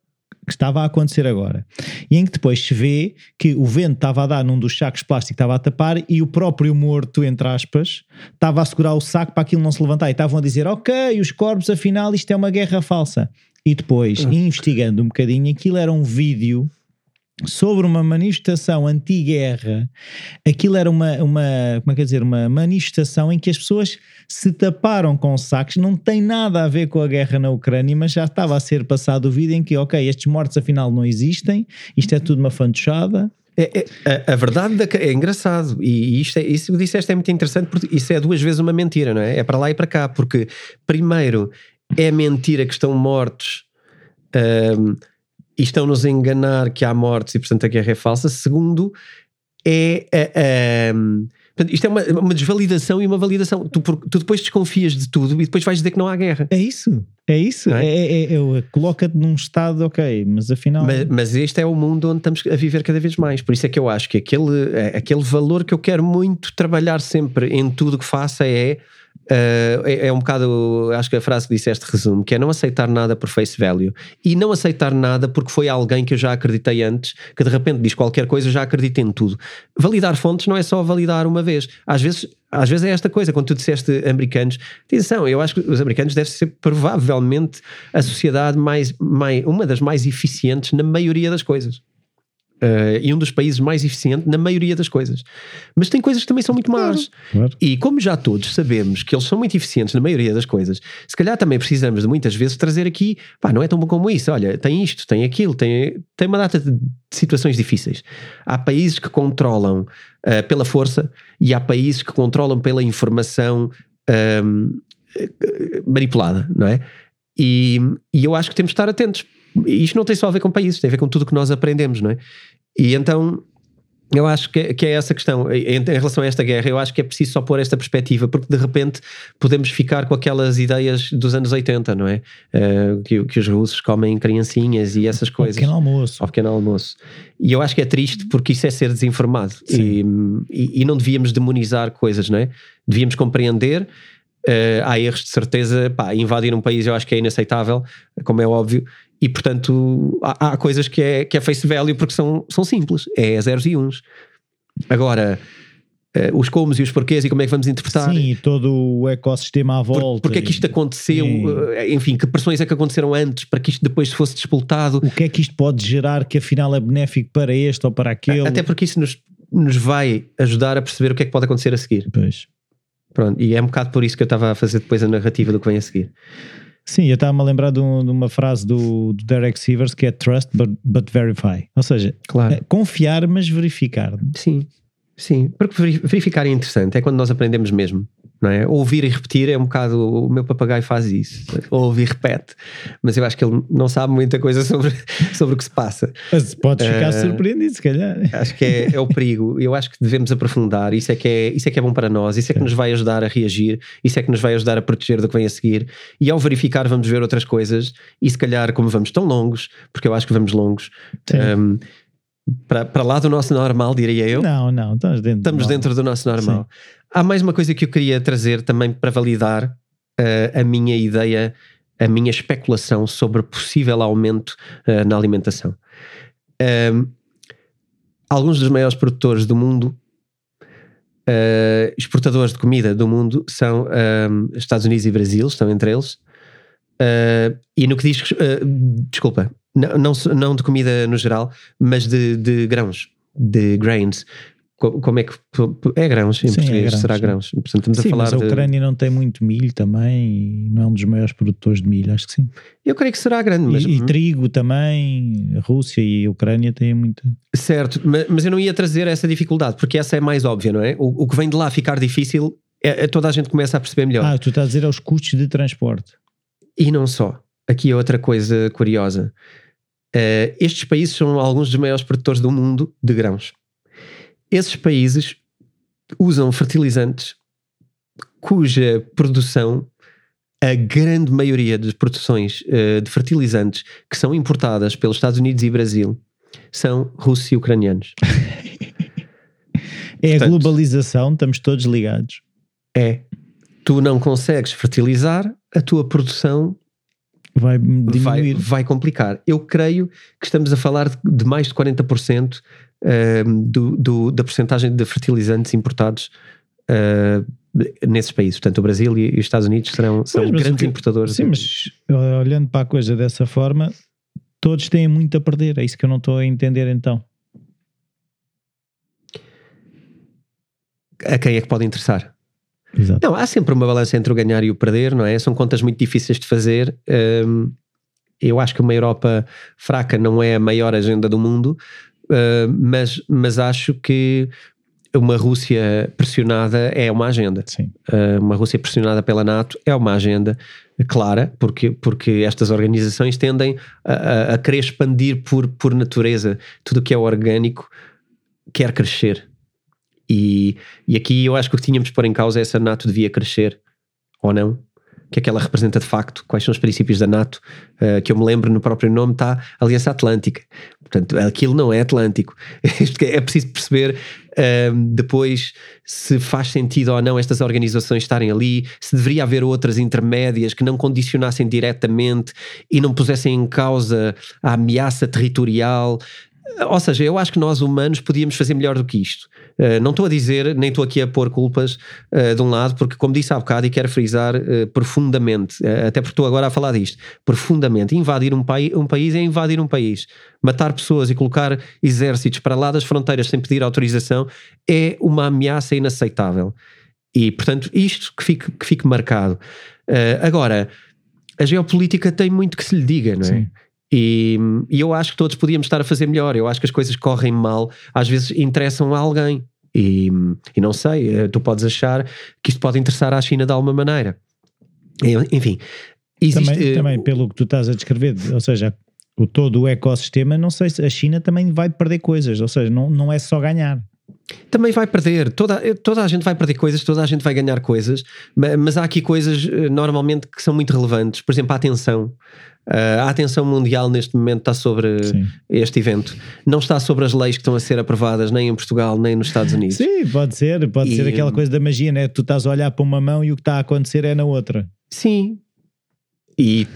que estava a acontecer agora. E em que depois se vê que o vento estava a dar num dos sacos de plástico, estava a tapar e o próprio morto, entre aspas, estava a segurar o saco para aquilo não se levantar. E estavam a dizer, ok, os corpos, afinal, isto é uma guerra falsa. E depois, uhum. investigando um bocadinho, aquilo era um vídeo sobre uma manifestação anti-guerra. Aquilo era uma, uma, como é que dizer, uma manifestação em que as pessoas se taparam com sacos, não tem nada a ver com a guerra na Ucrânia, mas já estava a ser passado o vídeo em que, ok, estes mortos afinal não existem, isto é tudo uma fantochada. É, é, a, a, verdade é engraçado e isto é, isso que disseste é muito interessante porque isso é duas vezes uma mentira, não é? É para lá e para cá, porque primeiro é mentira que estão mortos um, e estão-nos a enganar que há mortes e portanto a guerra é falsa. Segundo, é. é, é Portanto, isto é uma, uma, desvalidação e uma validação. Tu, tu, depois desconfias de tudo e depois vais dizer que não há guerra. É isso. É isso. É? É, é, é Coloca-te num estado, ok, mas afinal. Mas, mas, este é o mundo onde estamos a viver cada vez mais. Por isso é que eu acho que aquele, aquele valor que eu quero muito trabalhar sempre em tudo que faça é Uh, é, é, um bocado, acho que a frase que disseste resume, que é não aceitar nada por face value e não aceitar nada porque foi alguém que eu já acreditei antes, que de repente diz qualquer coisa, eu já acredito em tudo. Validar fontes não é só validar uma vez. Às vezes, às vezes é esta coisa, quando tu disseste americanos, atenção, eu acho que os americanos devem ser provavelmente a sociedade mais, mais uma das mais eficientes na maioria das coisas. Uh, e um dos países mais eficientes na maioria das coisas. Mas tem coisas que também são muito más. Claro. E como já todos sabemos que eles são muito eficientes na maioria das coisas, se calhar também precisamos de muitas vezes trazer aqui, pá, não é tão bom como isso. Olha, tem isto, tem aquilo, tem, tem uma data de situações difíceis. Há países que controlam uh, pela força e há países que controlam pela informação um, manipulada, não é? E, e eu acho que temos de estar atentos isto não tem só a ver com países, tem a ver com tudo que nós aprendemos, não é? E então eu acho que, que é essa questão. Em, em, relação a esta guerra, eu acho que é preciso só pôr esta perspectiva, porque de repente podemos ficar com aquelas ideias dos anos 80, não é? Uh, que, que, os russos comem criancinhas e essas coisas. Ao pequeno almoço. Ao pequeno almoço. E eu acho que é triste porque isso é ser desinformado. E, e, e, não devíamos demonizar coisas, não é? Devíamos compreender. Uh, há erros de certeza, pá, invadir um país eu acho que é inaceitável, como é óbvio, e portanto há, há, coisas que é, que é face value porque são, são simples, é zeros e uns. Agora, uh, os comos e os porquês e como é que vamos interpretar. Sim, e todo o ecossistema à volta. Por, porque é que isto aconteceu, uh, enfim, que pressões é que aconteceram antes para que isto depois fosse disputado. O que é que isto pode gerar que afinal é benéfico para este ou para aquele. Até porque isso nos, nos vai ajudar a perceber o que é que pode acontecer a seguir. Pois. Pronto, e é um bocado por isso que eu estava a fazer depois a narrativa do que vem a seguir. Sim, eu estava-me a lembrar de, um, de, uma frase do, do, Derek Sivers que é trust but, but verify. Ou seja, claro. é, confiar, mas verificar. Sim, sim. Porque verificar é interessante, é quando nós aprendemos mesmo não é? Ouvir e repetir é um bocado. O meu papagaio faz isso. Ouve e repete. Mas eu acho que ele não sabe muita coisa sobre, sobre o que se passa. Mas podes ficar uh, surpreendido, se calhar. Acho que é, é, o perigo. Eu acho que devemos aprofundar. Isso é que é, isso é, que é bom para nós. Isso é que nos vai ajudar a reagir. Isso é que nos vai ajudar a proteger do que vem a seguir. E ao verificar, vamos ver outras coisas. E se calhar, como vamos tão longos, porque eu acho que vamos longos. Um, para, para lá do nosso normal, diria eu. Não, não, estamos dentro, estamos do, dentro do nosso normal. Sim. Há mais uma coisa que eu queria trazer também para validar uh, a minha ideia, a minha especulação sobre possível aumento uh, na alimentação. Uh, alguns dos maiores produtores do mundo, exportadores de comida do mundo, são Estados Unidos e Brasil, estão entre eles. e no que diz, desculpa, não, não, não de comida no geral, mas de, de grãos, de grains. Como é que. É grãos, em sim, é português, é grãos, será sim. grãos. Portanto, estamos sim, a falar. Mas a Ucrânia de... não tem muito milho também, não é um dos maiores produtores de milho, acho que sim. Eu creio que será grande. Mas... E, e trigo também, a Rússia e a Ucrânia têm muito. Certo, mas, mas eu não ia trazer essa dificuldade, porque essa é mais óbvia, não é? O, o que vem de lá ficar difícil, é, é, toda a gente começa a perceber melhor. Ah, tu estás a dizer aos custos de transporte. E não só. Aqui é outra coisa curiosa. Uh, estes países são alguns dos maiores produtores do mundo de grãos. Esses países usam fertilizantes cuja produção, a grande maioria das produções uh, de fertilizantes que são importadas pelos Estados Unidos e Brasil são russos e ucranianos. é Portanto, a globalização, estamos todos ligados. É. Tu não consegues fertilizar, a tua produção vai diminuir. Vai, vai complicar. Eu creio que estamos a falar de mais de 40% uh, do, do, da porcentagem de fertilizantes importados uh, nesses países. Portanto, o Brasil e, os Estados Unidos serão, são pois, grandes que, importadores. Sim, mas olhando para a coisa dessa forma, todos têm muito a perder. É isso que eu não estou a entender então. A quem é que pode interessar? Exato. Não, há sempre uma balança entre o ganhar e o perder, não é? São contas muito difíceis de fazer. Um, eu acho que uma Europa fraca não é a maior agenda do mundo, uh, mas, mas acho que uma Rússia pressionada é uma agenda. Uh, uma Rússia pressionada pela NATO é uma agenda clara, porque, porque estas organizações tendem a, a, a querer expandir por, por natureza tudo o que é orgânico quer crescer E, e aqui eu acho que o que tínhamos de pôr em causa é se a NATO devia crescer ou não. O que é que ela representa de facto? Quais são os princípios da NATO? Uh, que eu me lembro no próprio nome está Aliança Atlântica. Portanto, aquilo não é Atlântico. é preciso perceber um, depois se faz sentido ou não estas organizações estarem ali, se deveria haver outras intermédias que não condicionassem diretamente e não pusessem em causa a ameaça territorial. Ou seja, eu acho que nós humanos podíamos fazer melhor do que isto. Uh, não estou a dizer, nem estou aqui a pôr culpas uh, de um lado, porque, como disse há bocado, e quero frisar uh, profundamente, até porque estou agora a falar disto, profundamente, invadir um, pai, um país é invadir um país. Matar pessoas e colocar exércitos para lá das fronteiras sem pedir autorização é uma ameaça inaceitável. E, portanto, isto que fique, que fique marcado. agora, a geopolítica tem muito que se lhe diga, não é? Sim. E, e, eu acho que todos podíamos estar a fazer melhor. Eu acho que as coisas correm mal, às vezes interessam a alguém. E, e não sei, eh, tu podes achar que isto pode interessar à China de alguma maneira. Enfim, existe, também, uh, também pelo que tu estás a descrever, ou seja, o todo o ecossistema, não sei se a China também vai perder coisas, ou seja, não, não é só ganhar. Também vai perder, toda, toda a gente vai perder coisas, toda a gente vai ganhar coisas, mas há aqui coisas eh, normalmente que são muito relevantes, por exemplo, a atenção. Uh, a atenção mundial neste momento está sobre Sim. este evento. Não está sobre as leis que estão a ser aprovadas nem em Portugal nem nos Estados Unidos. Sim, pode ser. Pode e, ser aquela coisa da magia, né? Tu estás a olhar para uma mão e o que está a acontecer é na outra. Sim. E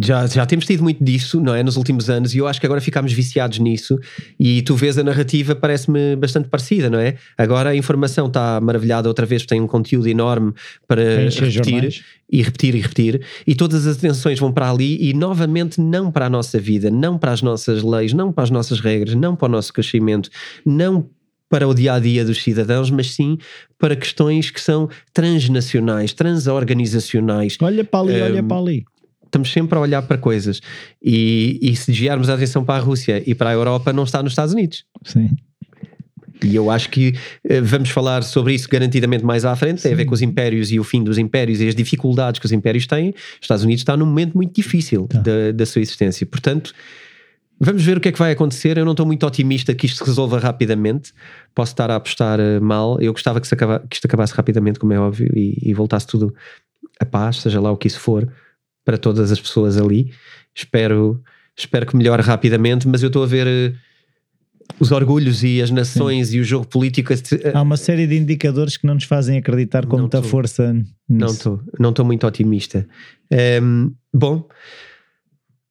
já, já temos tido muito disso, não é? Nos últimos anos, e eu acho que agora ficámos viciados nisso. E tu vês a narrativa, parece-me bastante parecida, não é? Agora a informação está maravilhada outra vez, tem um conteúdo enorme para repetir jornais. e repetir e repetir. E todas as atenções vão para ali e novamente não para a nossa vida, não para as nossas leis, não para as nossas regras, não para o nosso crescimento, não para o dia a dia dos cidadãos, mas sim para questões que são transnacionais, transorganizacionais. Olha para ali, um, olha para ali estamos sempre a olhar para coisas. E, e se desviarmos a atenção para a Rússia e para a Europa, não está nos Estados Unidos. Sim. E eu acho que uh, vamos falar sobre isso garantidamente mais à frente. Sim. Tem a ver com os impérios e o fim dos impérios e as dificuldades que os impérios têm. Os Estados Unidos está num momento muito difícil tá. da, da sua existência. Portanto, vamos ver o que é que vai acontecer. Eu não estou muito otimista que isto se resolva rapidamente. Posso estar a apostar uh, mal. Eu gostava que, acaba, que, isto acabasse rapidamente, como é óbvio, e, e voltasse tudo a paz, seja lá o que isso for para todas as pessoas ali. Espero, espero que melhore rapidamente, mas eu estou a ver uh, os orgulhos e as nações Sim. e o jogo político. Há uma série de indicadores que não nos fazem acreditar com muita tô, força. Nisso. Não estou não estou muito otimista. Um, ehm, bom,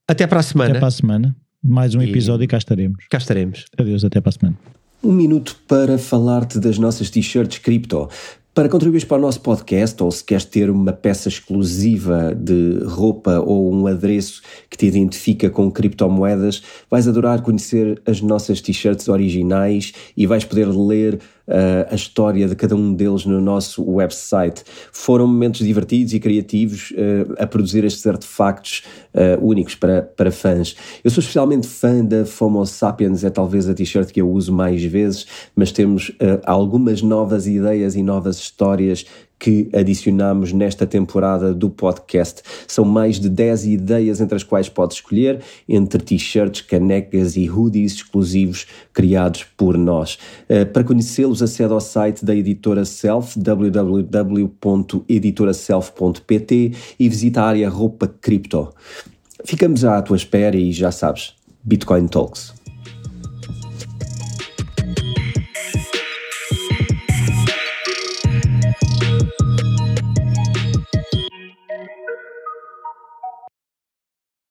até para a semana. Até para a semana. Mais um episódio e, e cá estaremos. Cá estaremos. Adeus, até para a semana. Um minuto para falar-te das nossas t-shirts cripto. Para contribuir para o nosso podcast, ou se queres ter uma peça exclusiva de roupa ou um adereço que te identifica com criptomoedas, vais adorar conhecer as nossas t-shirts originais e vais poder ler uh, a história de cada um deles no nosso website. Foram momentos divertidos e criativos uh, a produzir estes artefactos uh, únicos para, para fãs. Eu sou especialmente fã da FOMO Sapiens, é talvez a t-shirt que eu uso mais vezes, mas temos algumas novas ideias e novas histórias que adicionamos nesta temporada do podcast. São mais de 10 ideias entre as quais podes escolher, entre t-shirts, canecas e hoodies exclusivos criados por nós. Uh, para conhecê-los, acede ao site da editora Self, www.editoraself.pt e visita a área roupa cripto. Ficamos à tua espera e já sabes, Bitcoin Talks.